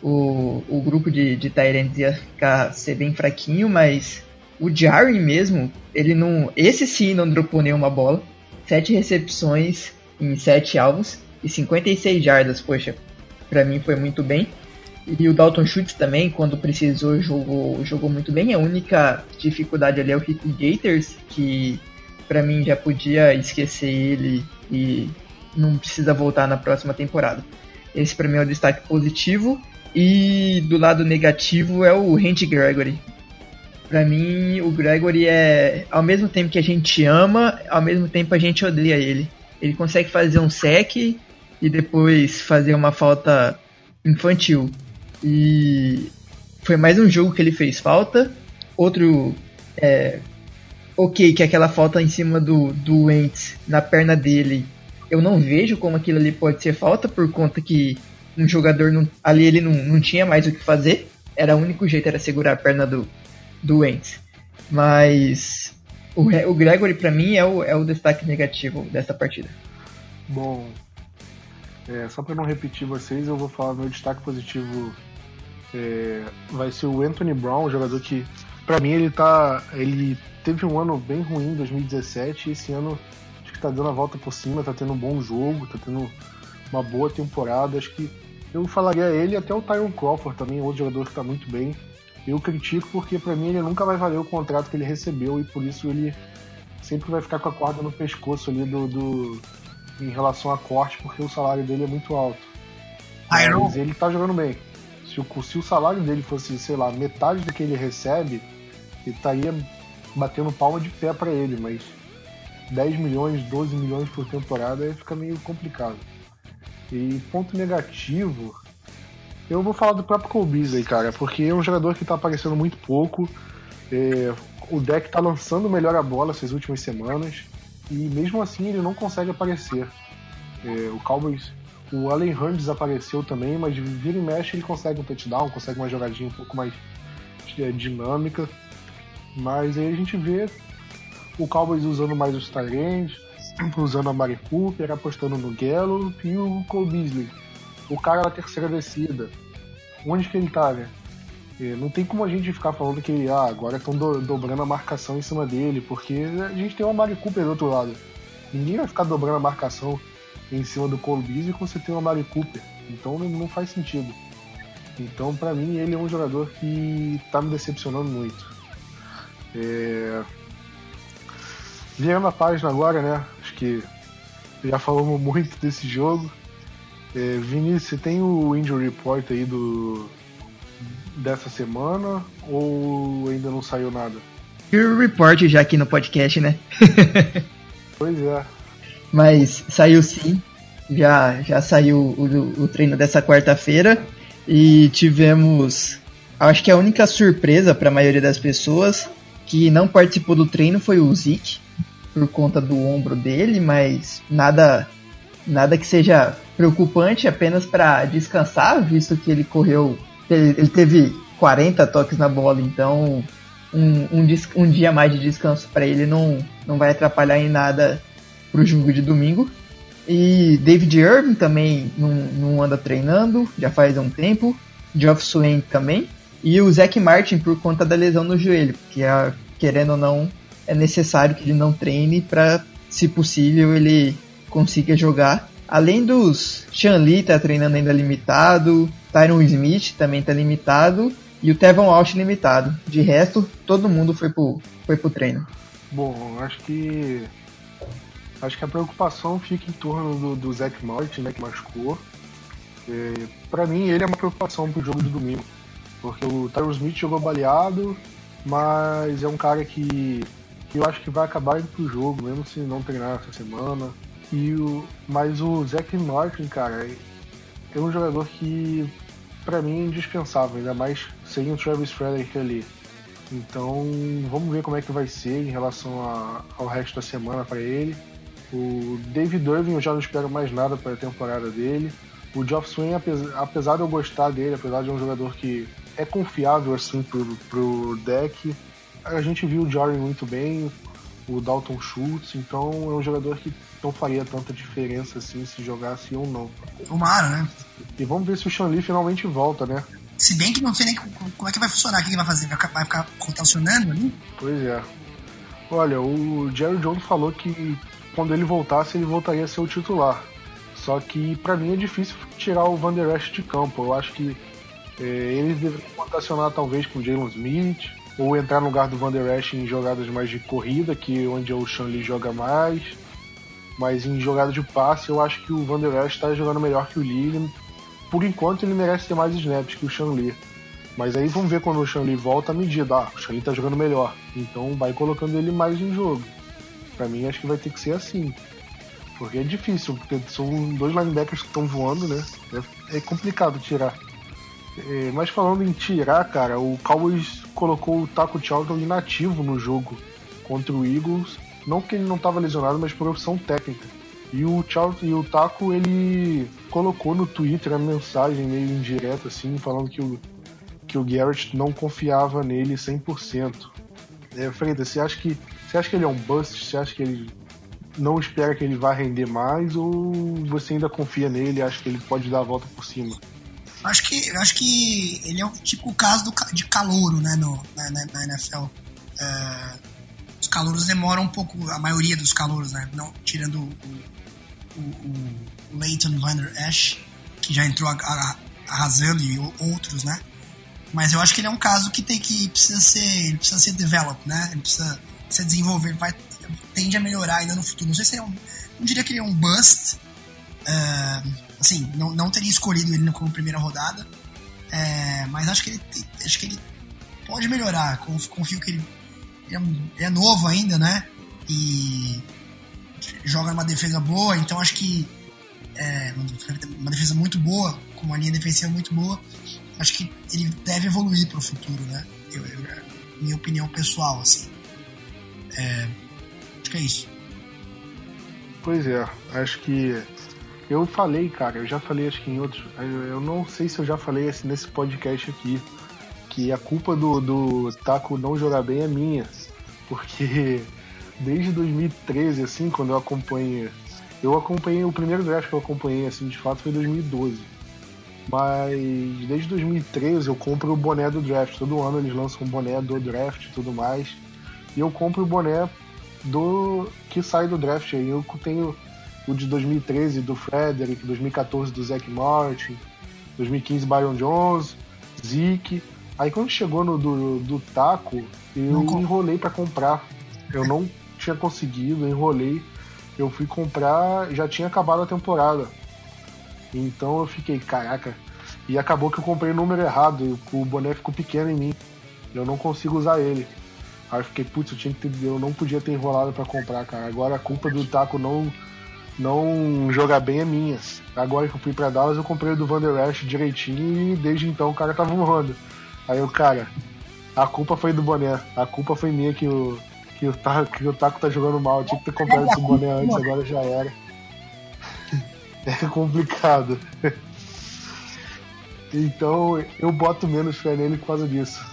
S2: o, o grupo de, de Tyrants ia ficar ser bem fraquinho, mas o Jarry mesmo, ele não. Esse sim não dropou nenhuma bola. Sete recepções em sete alvos e 56 jardas, poxa, pra mim foi muito bem. E o Dalton Schultz também, quando precisou, jogou, jogou muito bem. A única dificuldade ali é o Rick Gators, que para mim já podia esquecer ele e não precisa voltar na próxima temporada. Esse para mim é o destaque positivo. E do lado negativo é o Randy Gregory. Para mim, o Gregory é ao mesmo tempo que a gente ama, ao mesmo tempo a gente odeia ele. Ele consegue fazer um sec e depois fazer uma falta infantil. E foi mais um jogo que ele fez falta. Outro é, ok, que aquela falta em cima do, do Wentz na perna dele eu não vejo como aquilo ali pode ser falta, por conta que um jogador não, ali ele não, não tinha mais o que fazer. Era o único jeito era segurar a perna do, do Wentz. Mas o, o Gregory para mim é o, é o destaque negativo dessa partida.
S1: Bom, é, só para não repetir vocês, eu vou falar meu destaque positivo é, vai ser o Anthony Brown, jogador que para mim ele tá ele teve um ano bem ruim em 2017 e esse ano tá dando a volta por cima, tá tendo um bom jogo, tá tendo uma boa temporada. Acho que eu falaria ele até o Tyron Crawford também, outro jogador que tá muito bem. Eu critico porque para mim ele nunca vai valer o contrato que ele recebeu e por isso ele sempre vai ficar com a corda no pescoço ali do, do em relação a corte, porque o salário dele é muito alto. Mas ele tá jogando bem. Se o, se o salário dele fosse, sei lá, metade do que ele recebe, ele estaria batendo palma de pé para ele, mas 10 milhões, 12 milhões por temporada, fica meio complicado. E ponto negativo, eu vou falar do próprio Cole aí, cara, porque é um jogador que tá aparecendo muito pouco. É, o deck tá lançando melhor a bola essas últimas semanas e mesmo assim ele não consegue aparecer. É, o Cowboys, o Allen Hunt desapareceu também, mas vira e mexe ele consegue um touchdown, consegue uma jogadinha um pouco mais é, dinâmica. Mas aí a gente vê o Cowboys usando mais os Tyrants, usando a Mari Cooper, apostando no Gallup e o Cole Beasley. O cara da terceira descida. Onde que ele tá, né? É, não tem como a gente ficar falando que ah, agora estão do, dobrando a marcação em cima dele, porque a gente tem uma Mari Cooper do outro lado. Ninguém vai ficar dobrando a marcação em cima do Cole Beasley quando você tem uma Mari Cooper. Então não, não faz sentido. Então, para mim, ele é um jogador que tá me decepcionando muito. É, Virando a página agora, né? Acho que já falamos [laughs] muito desse jogo. É, Vinícius, você tem o injury report aí do dessa semana ou ainda não saiu nada?
S2: o report já aqui no podcast, né? [laughs]
S1: pois é.
S2: Mas saiu sim. Já, já saiu o, o treino dessa quarta-feira e tivemos, acho que a única surpresa para a maioria das pessoas que não participou do treino foi o Zeke por conta do ombro dele, mas nada nada que seja preocupante, apenas para descansar, visto que ele correu, ele, teve 40 toques na bola, então um, um, um dia mais de descanso para ele não, não vai atrapalhar em nada pro jogo de domingo. E David Irving também não, não anda treinando, já faz um tempo. Geoff Swain também. E o Zach Martin por conta da lesão no joelho, porque querendo ou não, é necessário que ele não treine para, se possível, ele consiga jogar. Além dos Sean Lee tá treinando ainda limitado, Tyron Smith também tá limitado e o Tevon Walsh limitado. De resto, todo mundo foi pro, foi pro treino.
S1: Bom, acho que acho que a preocupação fica em torno do, do Zach Martin, né, que machucou. Para mim, ele é uma preocupação pro jogo de domingo, porque o Tyron Smith jogou baleado, mas é um cara que eu acho que vai acabar indo pro jogo, mesmo se não treinar essa semana. E o, mas o Zach Martin, cara, é um jogador que para mim é indispensável, ainda mais sem o Travis Frederick ali. Então vamos ver como é que vai ser em relação a, ao resto da semana para ele. O David Irving eu já não espero mais nada para a temporada dele. O Geoff Swain, apesar, de eu gostar dele, apesar de um jogador que é confiável assim pro, pro deck, a gente viu o Jordan muito bem, o Dalton Schultz, então é um jogador que não faria tanta diferença assim se jogasse ou não.
S3: Tomara, né?
S1: E vamos ver se o Shanli finalmente volta, né?
S3: Se bem que não sei nem como é que vai funcionar, o que ele vai fazer? Vai ficar rotacionando ali?
S1: Pois é. Olha, o Jerry Jones falou que quando ele voltasse, ele voltaria a ser o titular. Só que para mim é difícil tirar o Van Der Esch de campo. Eu acho que É, eles deveriam rotacionar talvez com o Jalen Smith, ou entrar no lugar do Van Der Esch em jogadas mais de corrida, que é onde o Shanley joga mais. Mas em jogada de passe, eu acho que o Van Der Esch está jogando melhor que o Lee. Por enquanto, ele merece ter mais snaps que o Shanley. Mas aí vamos ver quando o Shanley volta a medida. Ah, o Shanley tá jogando melhor. Então vai colocando ele mais em jogo. Para mim, acho que vai ter que ser assim. Porque é difícil, porque são dois linebackers que estão voando, né? É, é complicado tirar. É, mas falando em tirar, cara, o Cowboys colocou o Taco Charlton inativo no jogo contra o Eagles. Não que ele não estava lesionado, mas por opção técnica. E o, Charlton, e o Taco, ele colocou no Twitter a mensagem meio indireta, assim, falando que o, que o Garrett não confiava nele 100%. É, Freda, você acha que você acha que ele é um bust? Você acha que ele não espera que ele vá render mais ou você ainda confia nele e acha que ele pode dar a volta por cima?
S3: Acho que, acho que ele é o tipo caso do, de calouro né, no, na, na NFL. É, os calouros demoram um pouco, a maioria dos calouros, né? Não, tirando o, o, o Leighton Van Der Esch, que já entrou a, a, arrasando, e outros, né? Mas eu acho que ele é um caso que tem que precisa ser, ele precisa ser developed, né? Ele precisa ser desenvolvido, vai tende a melhorar ainda no futuro. Não sei se é um. Não diria que ele é um bust. Uh, assim, não, não teria escolhido ele como primeira rodada. É, mas acho que ele acho que ele pode melhorar. Confio que ele, ele, é, um, ele é novo ainda, né? E joga numa defesa boa, então acho que é, uma defesa muito boa, com uma linha defensiva muito boa. Acho que ele deve evoluir para o futuro, né? Eu, eu, minha opinião pessoal, assim. É, Acho que é isso.
S1: Pois é, acho que eu falei, cara, eu já falei acho que em outros. Eu não sei se eu já falei assim, nesse podcast aqui. Que a culpa do, do Taco não jogar bem é minha. Porque [laughs] desde 2013, assim, quando eu acompanhei. Eu acompanhei, o primeiro draft que eu acompanhei, assim, de fato, foi 2012. Mas desde 2013 eu compro o boné do draft. Todo ano eles lançam um boné do draft e tudo mais. E eu compro o boné do que sai do draft aí. Eu tenho o de 2013 do Frederick, 2014 do Zach Martin, 2015 Byron Jones, Zeke. Aí quando chegou no do, do Taco, eu não enrolei para comprar. Eu não tinha conseguido, eu enrolei. Eu fui comprar, já tinha acabado a temporada. Então eu fiquei, caraca. E acabou que eu comprei o número errado, o boné ficou pequeno em mim. Eu não consigo usar ele. Aí eu fiquei, putz, eu, tinha que ter, eu não podia ter enrolado para comprar, cara. Agora a culpa do Taco não, não jogar bem é minha. Agora que eu fui pra Dallas, eu comprei o do Van Der Esch direitinho e desde então o cara tava voando. Aí eu, cara, a culpa foi do boné. A culpa foi minha que o, que o, taco, que o Taco tá jogando mal. Eu tinha que ter comprado esse boné antes, agora já era. [laughs] É complicado. [laughs] Então eu boto menos fé nele por causa disso.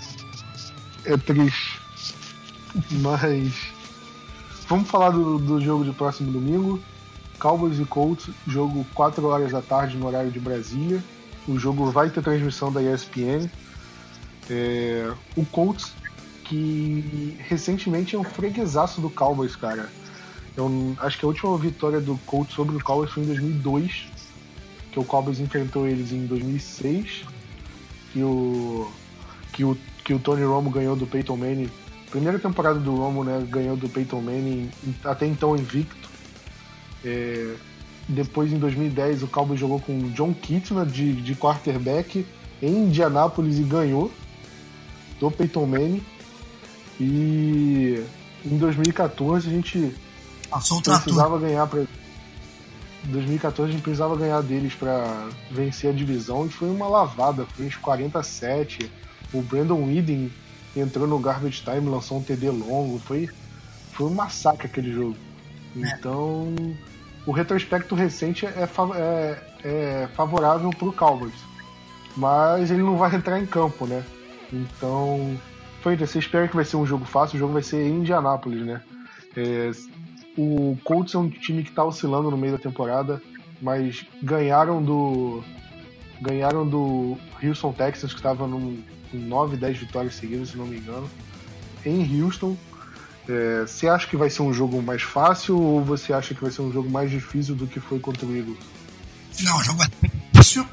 S1: É triste. Mas vamos falar do, do jogo de próximo domingo. Cowboys e Colts, jogo 4 horas da tarde no horário de Brasília. O jogo vai ter transmissão da ESPN. É, o Colts, que recentemente é um freguesaço do Cowboys, cara. Eu acho que a última vitória do Colts sobre o Cowboys foi em 2002, que o Cowboys enfrentou eles em 2006, que o que o, que o Tony Romo ganhou do Peyton Manning primeira temporada do Romo, né, ganhou do Peyton Manning, até então invicto. É, depois, em 2010, o Cowboys jogou com John Kitna de, de quarterback em Indianápolis e ganhou do Peyton Manning. E em 2014 a gente
S3: Passou
S1: precisava ganhar para 2014 a gente precisava ganhar deles para vencer a divisão e foi uma lavada, foi uns 47. O Brandon Whedon entrou no garbage time, lançou um TD longo, foi, foi um massacre aquele jogo. Então, o retrospecto recente é, é, é favorável pro Cowboys. Mas ele não vai entrar em campo, né? Então, foi você espera que vai ser um jogo fácil, o jogo vai ser em Indianápolis, né? É, o Colts é um time que está oscilando no meio da temporada, mas ganharam do ganharam do Houston Texans que estava com 9, 10 vitórias seguidas, se não me engano, em Houston. É, você acha que vai ser um jogo mais fácil ou você acha que vai ser um jogo mais difícil do que foi contra o?
S3: Não, o jogo é difícil.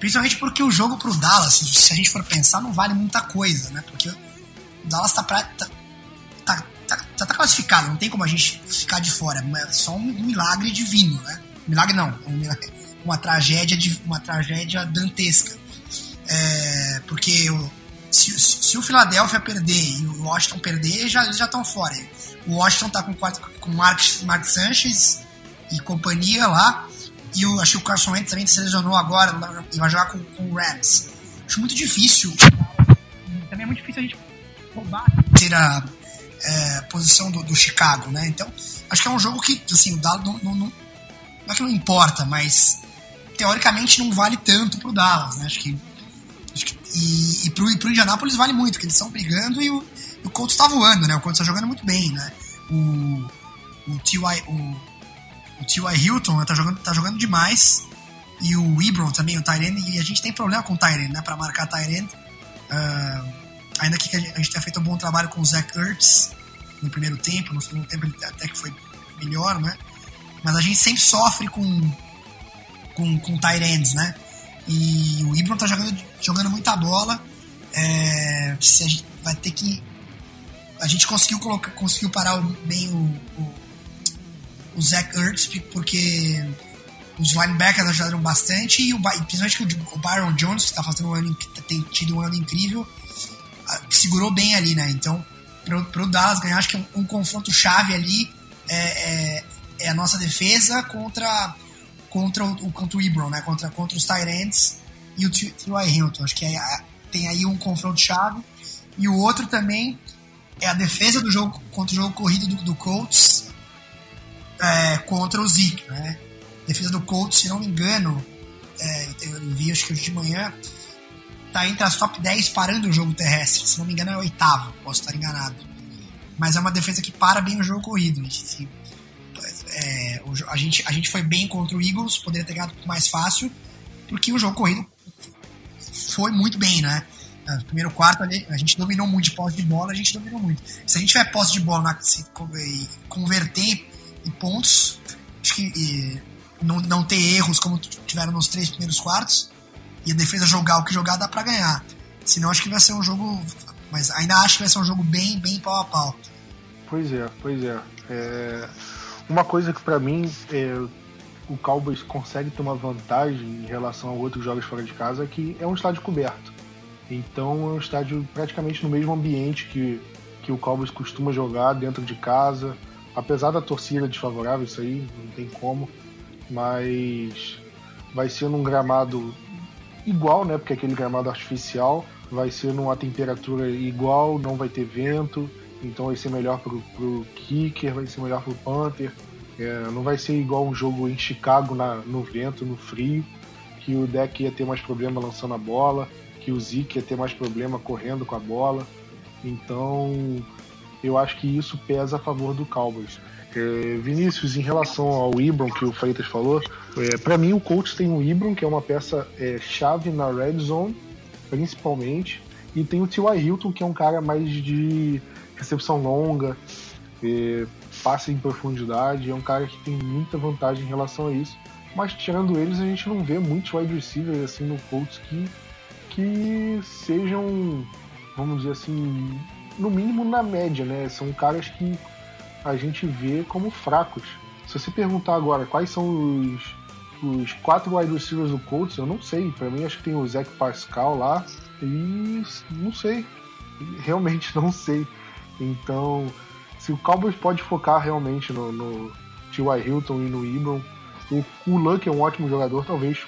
S3: Principalmente porque o jogo pro Dallas, se a gente for pensar, não vale muita coisa, né? Porque o Dallas tá, pra, tá, tá, tá, tá classificado, não tem como a gente ficar de fora. É só um milagre divino, né? Milagre não, um milagre, uma tragédia uma tragédia dantesca. É, porque o, se, se, o Philadelphia perder e o Washington perder, já, eles já estão fora. O Washington tá com, com Mark, Mark Sanchez e companhia lá. E eu acho que o Carson Wentz também se lesionou agora e vai jogar com, com o Rams. Acho muito difícil. Também é muito difícil a gente roubar a terceira é, posição do, do, Chicago, né? Então, acho que é um jogo que, assim, o Dallas não, não, não, não é que não importa, mas teoricamente não vale tanto pro Dallas, né? Acho que e, e, pro, pro Indianapolis vale muito, porque eles estão brigando e o, o Colts tá voando, né? O Colts tá jogando muito bem, né? O, o T.Y. O, o T.Y. Hilton né, tá, jogando, tá jogando demais. E o Ibron também, o Tyrene. E a gente tem problema com o Tyrene, né? Pra marcar Tyrene. Uh, ainda que a gente, a gente tenha feito um bom trabalho com o Zach Ertz no primeiro tempo. No segundo tempo ele até que foi melhor, né? Mas a gente sempre sofre com, com, com Tyrands, né? E o Ibron tá jogando, jogando muita bola. É, se a gente vai ter que. A gente conseguiu, colocar, conseguiu parar bem o, o o Zach Ertz, porque os linebackers ajudaram bastante e, o, principalmente o, Byron Jones, que está fazendo um ano, tem tido um ano incrível, segurou bem ali, né? Então, para o Dallas ganhar, acho que um, um confronto chave ali é, é, é, a nossa defesa contra, contra, o, contra o Ebron, né? Contra, contra os Tyrants e o T.Y. Hilton. Acho que é, tem aí um confronto chave. E o outro também é a defesa do jogo contra o jogo corrido do, do Colts é, contra o Zeke, né? Defesa do Colts, se não me engano, é, eu vi acho que hoje de manhã, tá entre as top 10 parando o jogo terrestre. Se não me engano, é oitavo, posso estar enganado. Mas é uma defesa que para bem o jogo corrido. É, a, gente, a gente foi bem contra o Eagles, poderia ter ganhado mais fácil, porque o jogo corrido foi muito bem, né? No primeiro quarto a gente dominou muito de posse de bola, a gente dominou muito. Se a gente tiver posse de bola se converter e pontos. Acho que e, não, não ter erros como tiveram nos três primeiros quartos. E a defesa jogar o que jogar dá para ganhar. Senão acho que vai ser um jogo. Mas ainda acho que vai ser um jogo bem, bem pau a pau.
S1: Pois é, pois é. é uma coisa que para mim é, o Cowboys consegue ter uma vantagem em relação a outros jogos fora de casa é que é um estádio coberto. Então é um estádio praticamente no mesmo ambiente que, que o Cowboys costuma jogar dentro de casa apesar da torcida desfavorável, isso aí não tem como, mas vai ser num gramado igual, né? Porque aquele gramado artificial vai ser numa temperatura igual, não vai ter vento, então vai ser melhor pro, pro kicker, vai ser melhor pro Panther. É, não vai ser igual um jogo em Chicago na, no vento, no frio, que o deck ia ter mais problema lançando a bola, que o Zeke ia ter mais problema correndo com a bola. Então eu acho que isso pesa a favor do Cowboys. É, Vinícius, em relação ao Ibron que o Freitas falou, é, para mim o Colts tem o Ibron, que é uma peça é, chave na red zone, principalmente, e tem o T.Y. Hilton, que é um cara mais de recepção longa, é, passe em profundidade, é um cara que tem muita vantagem em relação a isso. Mas tirando eles, a gente não vê muitos wide receivers assim no Colts que, que sejam, vamos dizer assim, no mínimo na média, né? São caras que a gente vê como fracos. Se você perguntar agora quais são os, os quatro wide receivers do Colts, eu não sei. Para mim, acho que tem o Zach Pascal lá e não sei. Realmente [laughs] não sei. Então, se o Cowboys pode focar realmente no, no T.Y. Hilton e no Ibron, o, o Luck é um ótimo jogador, talvez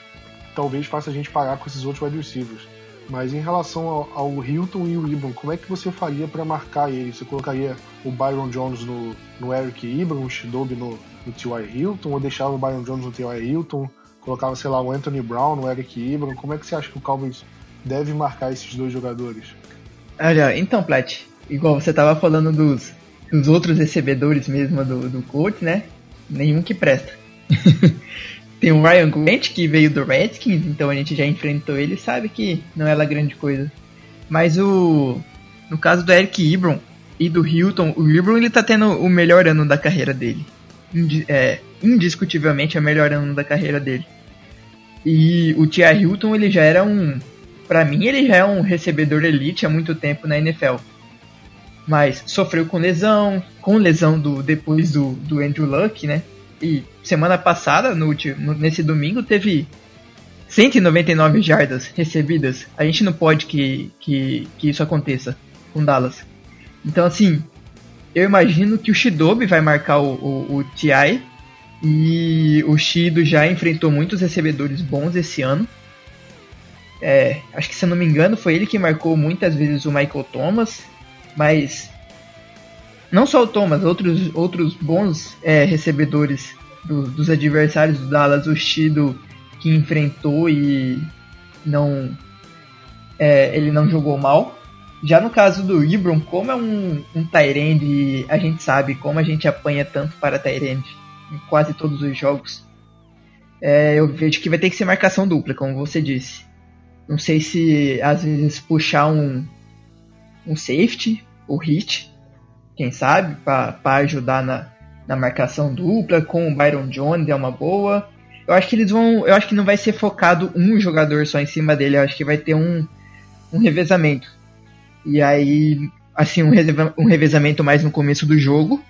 S1: talvez faça a gente parar com esses outros receivers. Mas em relação ao, ao Hilton e o Ibram, como é que você faria para marcar ele? Você colocaria o Byron Jones no, no Eric Ibram, o Shidobi no, no T.Y. Hilton, ou deixava o Byron Jones no T.Y. Hilton, colocava, sei lá, o Anthony Brown no Eric Ibram? Como é que você acha que o Cowboys deve marcar esses dois jogadores?
S2: Olha, então, Plat, igual você tava falando dos, dos outros recebedores mesmo do, do Colts, né? Nenhum que presta. [laughs] Tem o Ryan Grant, que veio do Redskins, então a gente já enfrentou ele sabe que não é lá grande coisa. Mas o. No caso do Eric Ibron e do Hilton, o Ibron ele tá tendo o melhor ano da carreira dele. Indi é, indiscutivelmente é o melhor ano da carreira dele. E o Tia Hilton, ele já era um. Pra mim, ele já é um recebedor elite há muito tempo na NFL. Mas sofreu com lesão, com lesão do depois do, do Andrew Luck, né? E semana passada, no, no, nesse domingo, teve 199 jardas recebidas. A gente não pode que, que, que isso aconteça com Dallas. Então, assim, eu imagino que o Shidobi vai marcar o, o, o TI. E o Shido já enfrentou muitos recebedores bons esse ano. É, acho que se eu não me engano, foi ele que marcou muitas vezes o Michael Thomas. Mas não só o Thomas, outros, outros bons é, recebedores do, dos adversários do Dallas, o Shido que enfrentou e não é, ele não jogou mal. Já no caso do Ibron, como é um, um Tyrande, a gente sabe como a gente apanha tanto para Tyrande em quase todos os jogos. É, eu vejo que vai ter que ser marcação dupla, como você disse. Não sei se às vezes puxar um, um safety, o hit, quem sabe, para ajudar na, na marcação dupla, com o Byron Jones é uma boa. Eu acho que eles vão. Eu acho que não vai ser focado um jogador só em cima dele, eu acho que vai ter um, um revezamento. E aí, assim, um, um revezamento mais no começo do jogo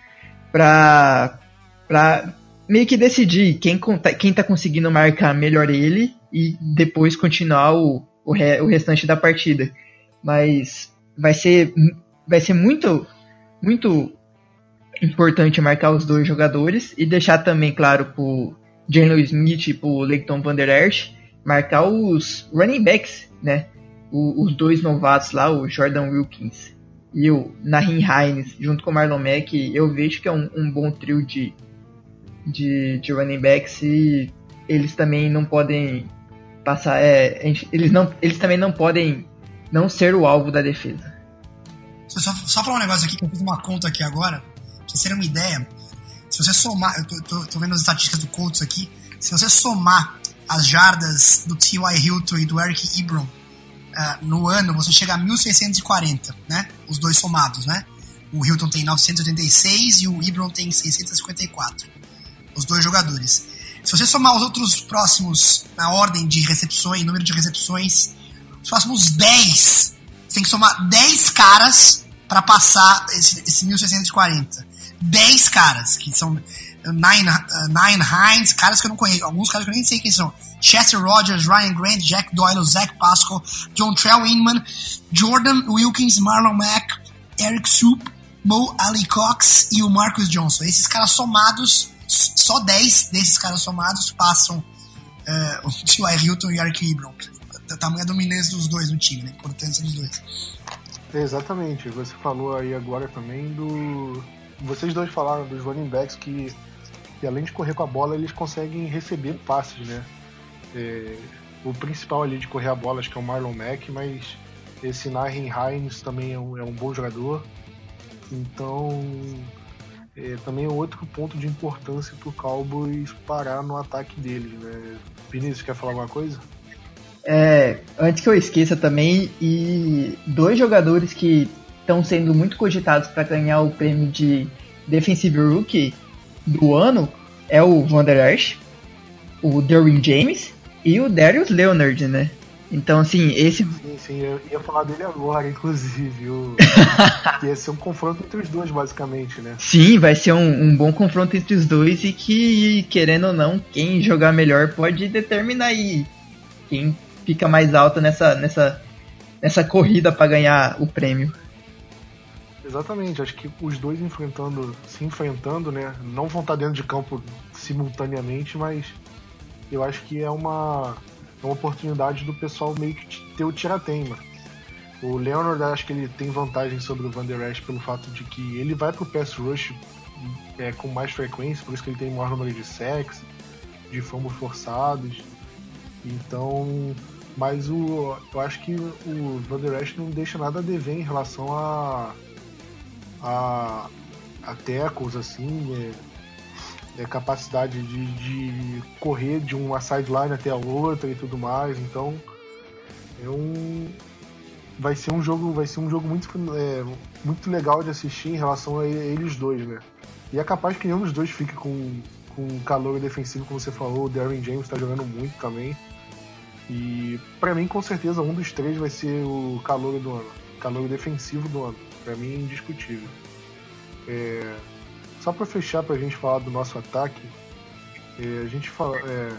S2: pra, pra meio que decidir quem, quem tá conseguindo marcar melhor ele e depois continuar o, o, re, o restante da partida. Mas vai ser, vai ser muito, muito importante marcar os dois jogadores e deixar também claro pro Jalen Smith e pro Leighton Van Der Esch marcar os running backs, né? o, os dois novatos lá, o Jordan Wilkins e o Nahin Hines, junto com o Marlon Mack, eu vejo que é um, um bom trio de, de, de, running backs e eles também não podem passar. É, eles, não, eles também não podem não ser o alvo da defesa.
S3: Só, só falar um negócio aqui, que eu fiz uma conta aqui agora, pra vocês terem uma ideia. Se você somar, eu tô, tô, tô vendo as estatísticas do Colts aqui, se você somar as jardas do T.Y. Hilton e do Eric Ebron uh, no ano você chega a 1640, né? Os dois somados, né? O Hilton tem 986 e o Ibron tem 654. Os dois jogadores. Se você somar os outros próximos na ordem de recepções, número de recepções, os próximos 10, você tem que somar 10 caras para passar esse, esse 1640. 10 caras, que são Nine, uh, Nine Hines, caras que eu não conheço, alguns caras que eu nem sei quem são. Chester Rogers, Ryan Grant, Jack Doyle, Zach Pascal, John Trell Inman, Jordan Wilkins, Marlon Mack, Eric Soup, Mo Ali Cox e o Marcus Johnson. Esses caras somados, só 10 desses caras somados passam uh, [laughs] o T.Y. Hilton e Eric Ebron. A tamanha dominância dos dois no time, né? Importância dos dois.
S1: Exatamente. Você falou aí agora também do. Vocês dois falaram dos running backs que, que além de correr com a bola, eles conseguem receber passes, né? É, o principal ali de correr a bola acho que é o Marlon Mack, mas esse Nahin Hines também é um, é um, bom jogador. Então, é, também é outro ponto de importância para o Cowboys parar no ataque deles. Né? Vinícius, quer falar alguma coisa?
S2: É, antes que eu esqueça também, e dois jogadores que estão sendo muito cogitados para ganhar o prêmio de Defensive Rookie do ano é o Van Der Esch, o Derwin James e o Darius Leonard, né? Então, assim, esse.
S1: Sim, sim, eu ia falar dele agora, [laughs] inclusive. O... ia ser um confronto entre os dois, basicamente, né?
S2: Sim, vai ser um, um, bom confronto entre os dois e que, querendo ou não, quem jogar melhor pode determinar aí quem fica mais alto nessa, nessa, nessa corrida para ganhar o prêmio.
S1: Exatamente, acho que os dois enfrentando, se enfrentando, né? Não vão estar dentro de campo simultaneamente, mas eu acho que é uma, é uma oportunidade do pessoal meio que ter o tirateima. O Leonard acho que ele tem vantagem sobre o Van Der Esch pelo fato de que ele vai pro pass rush é, com mais frequência, por isso que ele tem maior número de sacks, de fumbles forçados. Então, mas o, eu acho que o Van Der Esch não deixa nada a dever em relação a a, a tackles, assim, é, é, capacidade de, de correr de uma sideline até a outra e tudo mais. Então é um vai ser um jogo vai ser um jogo muito é, muito legal de assistir em relação a eles dois, né? E é capaz que nenhum dos dois fique com com calor defensivo, como você falou. O Darren James está jogando muito também. E para mim, com certeza, um dos três vai ser o calor do ano. Calor defensivo do ano. Para mim, é indiscutível. É... Só para fechar, para a gente falar do nosso ataque, é, a gente fala. É...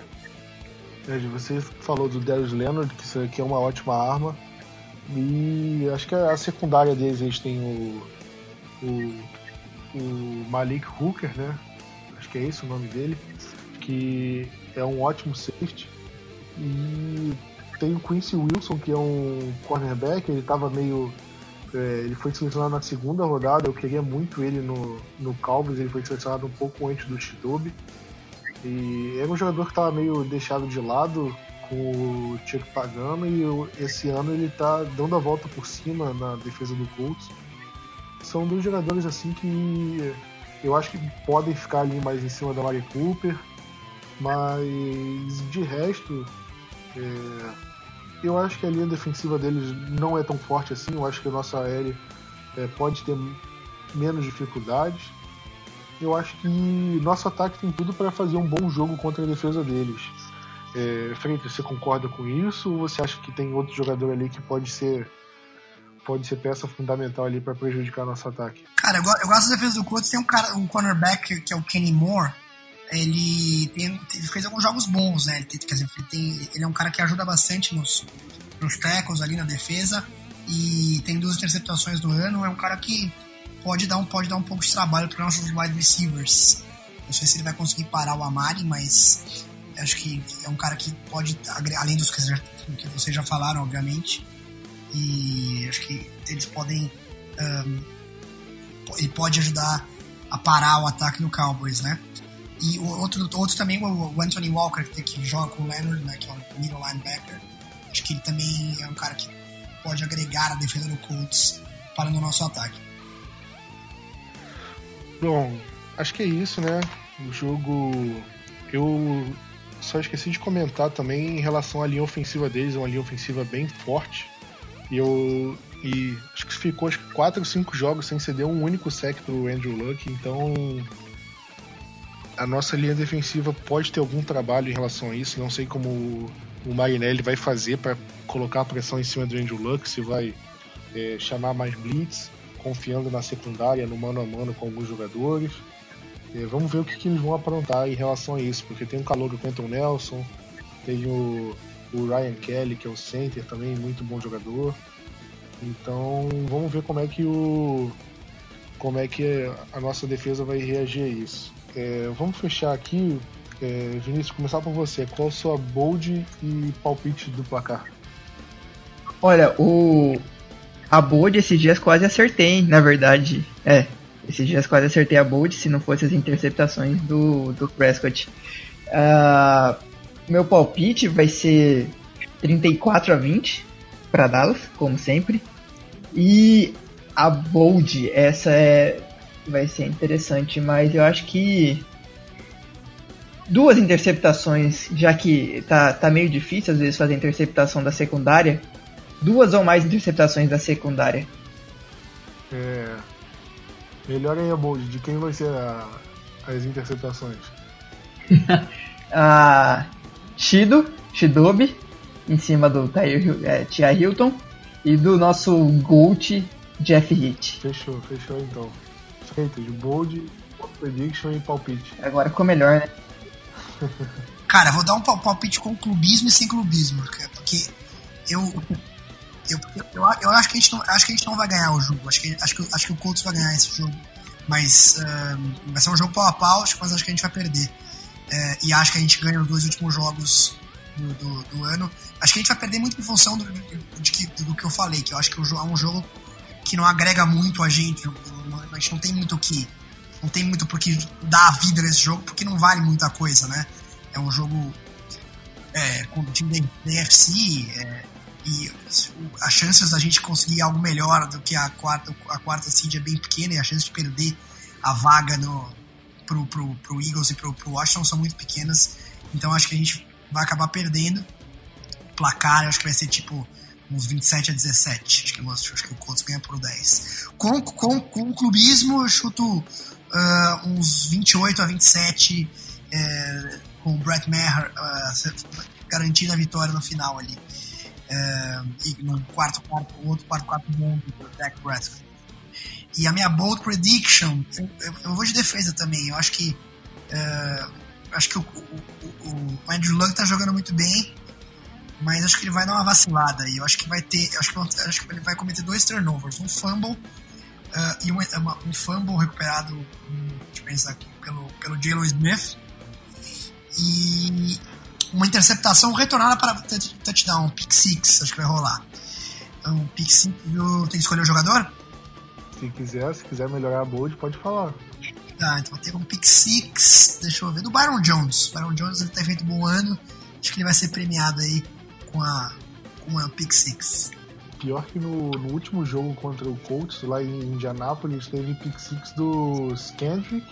S1: é você falou do Darius Leonard, que isso aqui é uma ótima arma. E acho que a secundária deles, eles têm o, o, o Malik Hooker, né? Acho que é esse o nome dele. Que é um ótimo safety. E tem o Quincy Wilson, que é um cornerback, ele estava meio. É, ele foi selecionado na segunda rodada, eu queria muito ele no, no Cowboys, ele foi selecionado um pouco antes do Chidobe. E era um jogador que estava meio deixado de lado com o Chuck Pagano e esse ano ele está dando a volta por cima na defesa do Colts. São dois jogadores assim que eu acho que podem ficar ali mais em cima da Mari Cooper, mas de resto é, eu acho que a linha defensiva deles não é tão forte assim. Eu acho que o nosso aéreo é, pode ter menos dificuldades. Eu acho que nosso ataque tem tudo para fazer um bom jogo contra a defesa deles. É, Freitas, você concorda com isso ou você acha que tem outro jogador ali que pode ser pode ser peça fundamental ali para prejudicar nosso ataque?
S3: Cara, eu gosto da defesa do Colts. Tem um cara, um cornerback que é o Kenny Moore ele, tem, fez alguns jogos bons, né? Ele, tem, quer dizer, ele, tem, ele é um cara que ajuda bastante nos, nos tackles ali na defesa e tem duas interceptações do ano. É um cara que pode dar um, pode dar um pouco de trabalho para nossos wide receivers. Não sei se ele vai conseguir parar o Amari, mas acho que é um cara que pode, além dos que vocês já falaram, obviamente, e acho que eles podem. Um, ele pode ajudar a parar o ataque do Cowboys, né? E o outro, outro também, o Anthony Walker, que, joga com o Leonard, né, que é um middle linebacker. Acho que ele também é um cara que pode agregar a defesa do Colts para o nosso ataque.
S1: Bom, acho que é isso, né? O jogo. Eu só esqueci de comentar também em relação à linha ofensiva deles, é uma linha ofensiva bem forte. E eu. E acho que ficou acho que 4 ou 5 jogos sem ceder um único sec pro Andrew Luck, então a nossa linha defensiva pode ter algum trabalho em relação a isso. Não sei como o Marinelli vai fazer para colocar a pressão em cima do Andrew Luck, se vai é, chamar mais blitz, confiando na secundária, no mano a mano com alguns jogadores. É, vamos ver o que, que, eles vão aprontar em relação a isso, porque tem o calor do Quentin Nelson, tem o, o Ryan Kelly, que é o center também, muito bom jogador. Então vamos ver como é que o como é que a nossa defesa vai reagir a isso. É, vamos fechar aqui. É, Vinícius, começar por você. Qual a sua bold e palpite do placar?
S2: Olha, o a bold esses dias quase acertei, na verdade. É, esses dias quase acertei a bold se não fosse as interceptações do, do Prescott. Uh, meu palpite vai ser 34 a 20 para Dallas, como sempre. E a bold, essa é vai ser interessante, mas eu acho que duas interceptações, já que tá, tá meio difícil às vezes fazer interceptação da secundária, duas ou mais interceptações da secundária.
S1: É. Melhor aí a bold, de quem vai ser a, as interceptações? [laughs]
S2: a Shido, Shidobi, em cima do é, Tia Hilton, e do nosso Gold Jeff Hit.
S1: Fechou, fechou então de bold, prediction e palpite.
S2: Agora ficou melhor, né? [laughs]
S3: Cara, vou dar um palpite com clubismo e sem clubismo, porque eu eu, eu, eu, acho, que a gente não, acho que a gente não vai ganhar o jogo. Acho que, acho que, acho que o Colts vai ganhar esse jogo. Mas uh, vai ser um jogo pau a pau, mas acho que a gente vai perder. Uh, e acho que a gente ganha os dois últimos jogos do, do, do ano. Acho que a gente vai perder muito em função do, de, do, do que eu falei, que eu acho que é um jogo que não agrega muito a gente não tem muito o que. Não tem muito por que dar a vida nesse jogo, porque não vale muita coisa, né? É um jogo é, com o time da NFC é, e as chances da gente conseguir algo melhor do que a quarta, a quarta seed é bem pequena e a chance de perder a vaga no, pro, pro, pro Eagles e pro, pro Washington são muito pequenas. Então acho que a gente vai acabar perdendo. Placar, acho que vai ser tipo uns 27 a 17. Acho que, acho que o Colts ganha por 10. Com, com, com o clubismo, eu chuto uh, uns 28 a 27 uh, com o Brett Maher uh, garantindo a vitória no final ali. Uh, e no quarto quarto, outro quarto quarto bom do Dak Prescott. E a minha bold prediction, eu, eu, eu, vou de defesa também. Eu acho que uh, acho que o, o, o, o Andrew Luck tá jogando muito bem, mas acho que ele vai dar uma vacilada. E eu acho que vai ter, acho que, acho que ele vai cometer dois turnovers, um fumble uh, e uma, uma, um fumble recuperado, um, deixa eu pensar aqui, pelo pelo Jalen Smith e uma interceptação retornada para touchdown, um pick six, acho que vai rolar. Então, pick six, tem que escolher o jogador?
S1: Se quiser, se quiser melhorar a bold, pode falar.
S3: Tá, então ter um pick six, deixa eu ver, do Byron Jones. Byron Jones ele tá feito um bom ano, acho que ele vai ser premiado aí com a, com a pick six.
S1: Pior que no, no último jogo contra o Colts, lá em Indianápolis, teve pick six do Skandrick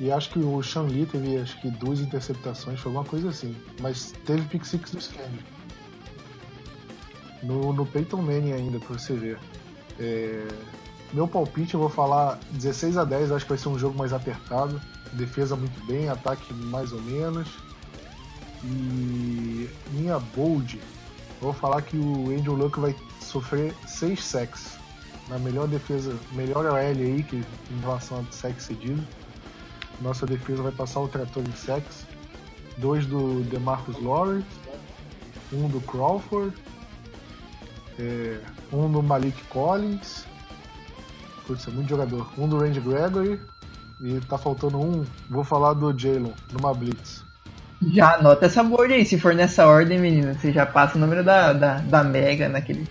S1: e acho que o Sean Lee teve acho que duas interceptações, foi alguma coisa assim. Mas teve pick six do Skandrick. No, no Peyton Manning ainda, pra você ver. É, meu palpite, eu vou falar 16 a 10, acho que vai ser um jogo mais apertado. Defesa muito bem, ataque mais ou menos. E minha bold, vou falar que o Andrew Luck vai sofrer 6 sacks. Na melhor defesa, melhor OL aí que, em relação a sacks cedidos. Nossa defesa vai passar o trator em sacks. Dois do DeMarcus Lawrence, um do Crawford, é, um do Malik Collins Putz, é muito jogador. Um do Randy Gregory e tá faltando um. Vou falar do Jalen, numa Blitz.
S2: Já anota essa board aí, se for nessa ordem, menino. Você já passa o número da, da, da Mega naquele.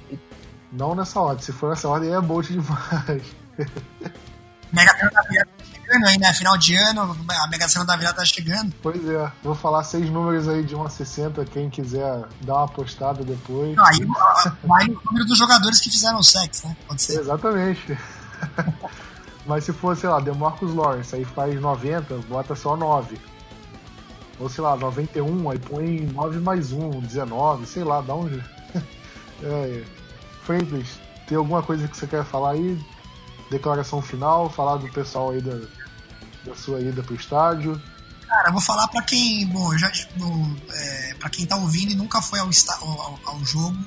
S1: Não nessa ordem, se for nessa ordem é bold demais. [laughs]
S3: Mega Sena da Virada tá chegando aí, né? Final de ano, a Mega Sena da Virada tá chegando.
S1: Pois é, vou falar seis números aí de 1 a 60, quem quiser dar uma apostada depois.
S3: Não, aí vai o número dos jogadores que fizeram sexo, né? Pode ser.
S1: Exatamente. [laughs] Mas se for, sei lá, Demarcus Lawrence, aí faz 90, bota só 9. Ou sei lá, 91, aí põe 9 mais 1, 19, sei lá, dá um. [laughs] é, Freitas, tem alguma coisa que você quer falar aí? Declaração final, falar do pessoal aí da, da sua ida pro estádio.
S3: Cara, eu vou falar para quem, bom, já no, é, para quem tá ouvindo e nunca foi ao, ao, ao, jogo.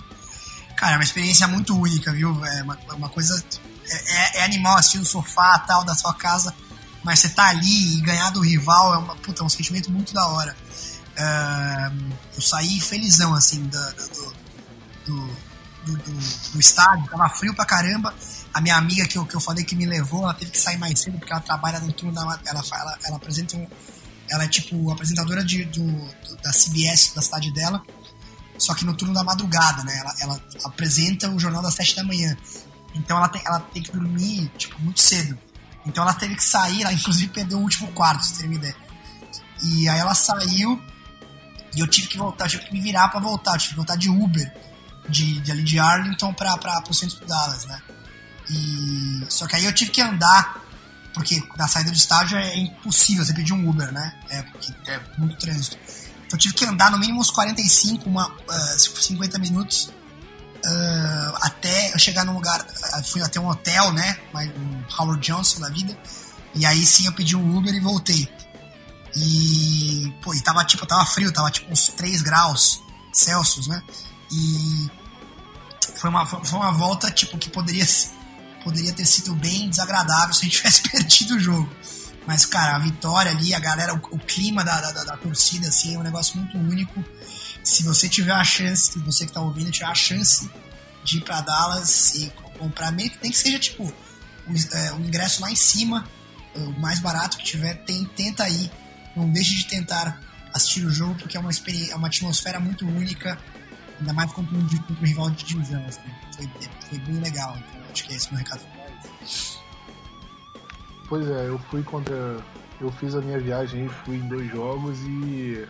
S3: Cara, é uma experiência muito única, viu? É uma, uma coisa é, é, animal assistir no sofá tal da sua casa, mas você tá ali e ganhar do rival é, uma, puta, é um sentimento muito da hora. Uh, eu saí felizão, assim, do, do, do, do, do estádio, tava frio pra caramba. A minha amiga que eu, que eu falei que me levou, ela teve que sair mais cedo porque ela trabalha no turno da. Ela, ela, ela apresenta um, Ela é tipo apresentadora de, do, da CBS da cidade dela, só que no turno da madrugada, né? Ela, ela apresenta o jornal das sete da manhã. Então ela tem, ela tem que dormir, tipo, muito cedo. Então ela teve que sair, ela inclusive perdeu o último quarto, se ter uma ideia. E aí ela saiu e eu tive que voltar, tive que me virar para voltar, tive que voltar de Uber, de, de ali de Arlington pra, pra, pro centro de Dallas, né? E, só que aí eu tive que andar, porque na saída do estádio é impossível você pedir um Uber, né? É, porque é muito trânsito. Então eu tive que andar no mínimo uns 45, uma, uh, 50 minutos uh, até eu chegar num lugar, fui até um hotel, né? Um Howard Johnson da vida. E aí sim eu pedi um Uber e voltei. E, pô, e tava tipo, tava frio, tava tipo uns 3 graus Celsius, né? E foi uma, foi uma volta tipo que poderia, poderia ter sido bem desagradável [laughs] se a gente tivesse perdido o jogo. Mas, cara, a vitória ali, a galera, o, o clima da, da, da, torcida, assim, é um negócio muito único se você tiver a chance, você que está ouvindo tiver a chance de ir para Dallas e comprar, meio que seja tipo o, é, ingresso lá em cima, o mais barato que tiver, tem, tenta aí. Não deixe de tentar assistir o jogo, porque é uma, experiência, é uma atmosfera muito única, ainda mais contra um, contra um rival de divisão. Assim. Foi, foi, bem legal, então acho que é esse o meu recado.
S1: Pois é, eu fui contra. Eu fiz a minha viagem fui em dois jogos e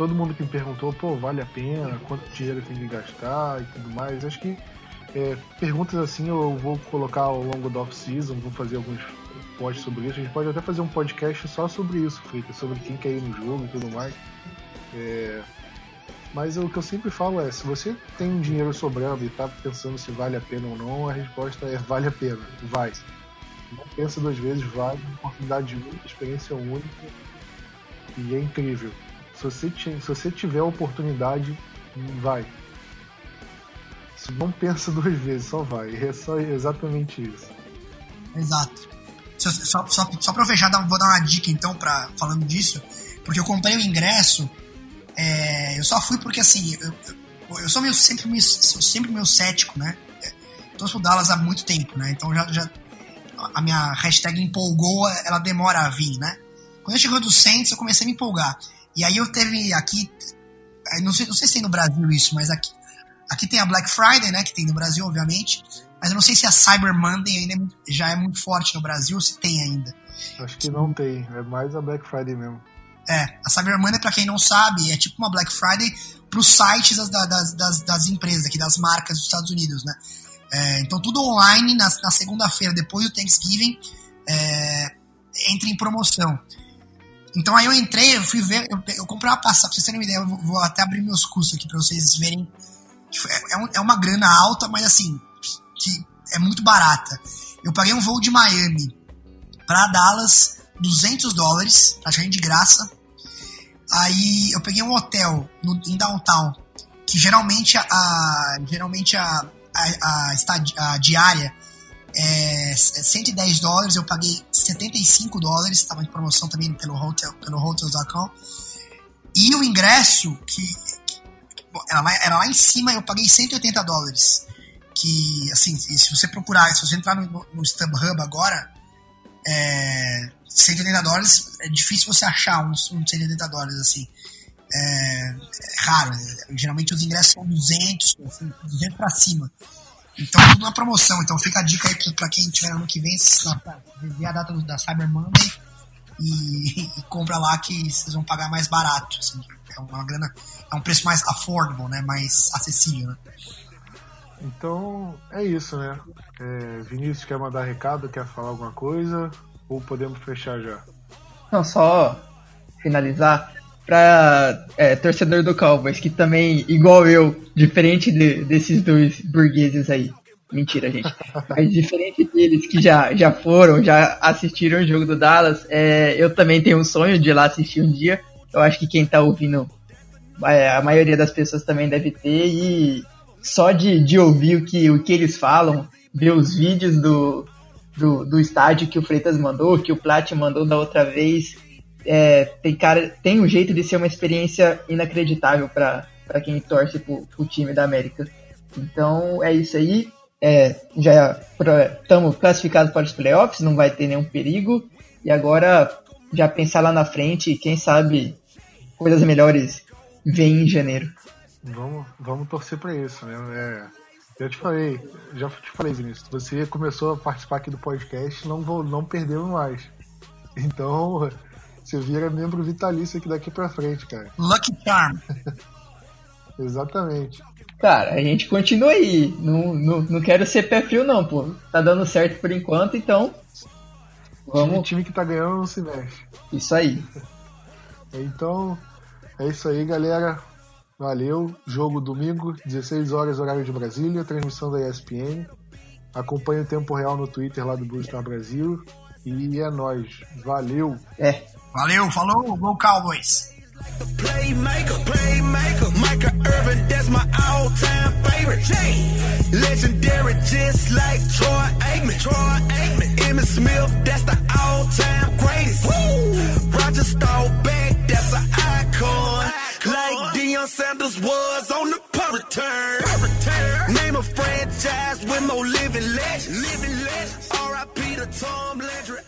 S1: todo mundo que me perguntou, pô, vale a pena? Quanto dinheiro tem que gastar e tudo mais. Acho que é, perguntas assim eu vou colocar ao longo do off-season, vou fazer alguns posts sobre isso. A gente pode até fazer um podcast só sobre isso, Frita, sobre quem quer ir no jogo e tudo mais. É, mas o que eu sempre falo é, se você tem dinheiro sobrando e está pensando se vale a pena ou não, a resposta é vale a pena, vai. Não pensa duas vezes, vai, oportunidade única, experiência única e é incrível Se você, se você tiver a oportunidade, vai. Não pensa [laughs] duas vezes, só vai. É só exatamente isso.
S3: Exato. Só, só, só, só pra fechar, vou dar uma dica então, pra, falando disso, porque eu comprei o ingresso, é, eu só fui porque assim, eu, eu, eu sou meio, sempre, meio, sou sempre meio cético, né? Tô pro Dallas há muito tempo, né? Então já, já a minha hashtag empolgou, ela demora a vir, né? Quando eu chegou do Saints, eu comecei a me empolgar. E aí eu teve aqui, não sei, não sei se tem no Brasil isso, mas aqui, aqui tem a Black Friday, né? Que tem no Brasil, obviamente. Mas eu não sei se a Cyber Monday ainda é, já é muito forte no Brasil ou se tem ainda.
S1: Acho que não tem, é mais a Black Friday mesmo.
S3: É, a Cyber Monday, pra quem não sabe, é tipo uma Black Friday pros sites das, das, das, das empresas aqui, das marcas dos Estados Unidos, né? É, então tudo online na, na segunda-feira, depois do Thanksgiving, é, entra em promoção. Então aí eu entrei, eu fui ver, eu, eu comprei uma passagem, pra vocês terem uma ideia, eu vou, vou até abrir meus custos aqui pra vocês verem. É, é, um, é uma grana alta, mas assim, que é muito barata. Eu paguei um voo de Miami para Dallas, 200 dólares, praticamente de graça. Aí eu peguei um hotel no, em downtown, que geralmente a, geralmente a, a, a, a diária é 110 é dólares, eu paguei 75 dólares, estava em promoção também pelo hotel, pelo hotels.com. E o ingresso, que, que era, lá, era lá em cima, eu paguei 180 dólares. Que, assim, se você procurar, se você entrar no, no, StubHub agora, é, 180 dólares, é difícil você achar uns, uns 180 dólares, assim. É, é raro. Geralmente os ingressos são 200, assim, 200 pra cima. Então, tudo na promoção. Então, fica a dica aí pra quem tiver ano que vem, ver a data da Cyber Monday e, [laughs] e, compra lá que vocês vão pagar mais barato. Assim, é uma grana, é um preço mais affordable, né? Mais acessível, né?
S1: Então, é isso, né? É, Vinícius quer mandar recado, quer falar alguma coisa? Ou podemos fechar já?
S2: Não, só finalizar para é, torcedor do Cowboys, que também, igual eu, diferente de, desses dois burgueses aí. Mentira, gente. [laughs] Mas diferente deles que já, já foram, já assistiram o jogo do Dallas, é, eu também tenho um sonho de ir lá assistir um dia. Eu acho que quem tá ouvindo, é, a maioria das pessoas também deve ter. E só de, de ouvir o que, o que eles falam, ver os vídeos do, do, do estádio que o Freitas mandou, que o Plat mandou da outra vez, é, tem cara tem um jeito de ser uma experiência inacreditável para quem torce pro, pro time da América. Então é isso aí. É, já estamos classificados para os playoffs, não vai ter nenhum perigo. E agora já pensar lá na frente, quem sabe coisas melhores vêm em janeiro.
S1: Vamos, vamos torcer para isso, né? É, eu te falei, já te falei, Vinícius, você começou a participar aqui do podcast, não vou, não perdeu mais. Então, você vira membro vitalício aqui daqui pra frente, cara.
S3: Lucky Charm. [laughs]
S1: Exatamente.
S2: Cara, a gente continua aí. Não, não, não quero ser pé frio, não, pô. Tá dando certo por enquanto, então.
S1: Vamos. O time que tá ganhando não se mexe.
S2: Isso aí. [laughs]
S1: Então, é isso aí, galera. Valeu. Jogo domingo, 16 horas, horário de Brasília, transmissão da ESPN. Acompanhe o tempo real no Twitter lá do Blue Star Brasil. E é nóis. Valeu.
S2: É.
S3: Valeu, falou, Go Cowboys. Legendary, just like Troy Aikman. Troy Aikman, Emmitt Smith, that's the all-time greatest. Woo! Roger Staubach, that's an icon. icon. Like Deion Sanders was on the punt return. Name a franchise with more living legends. Living legends. R.I.P. to Tom Landry.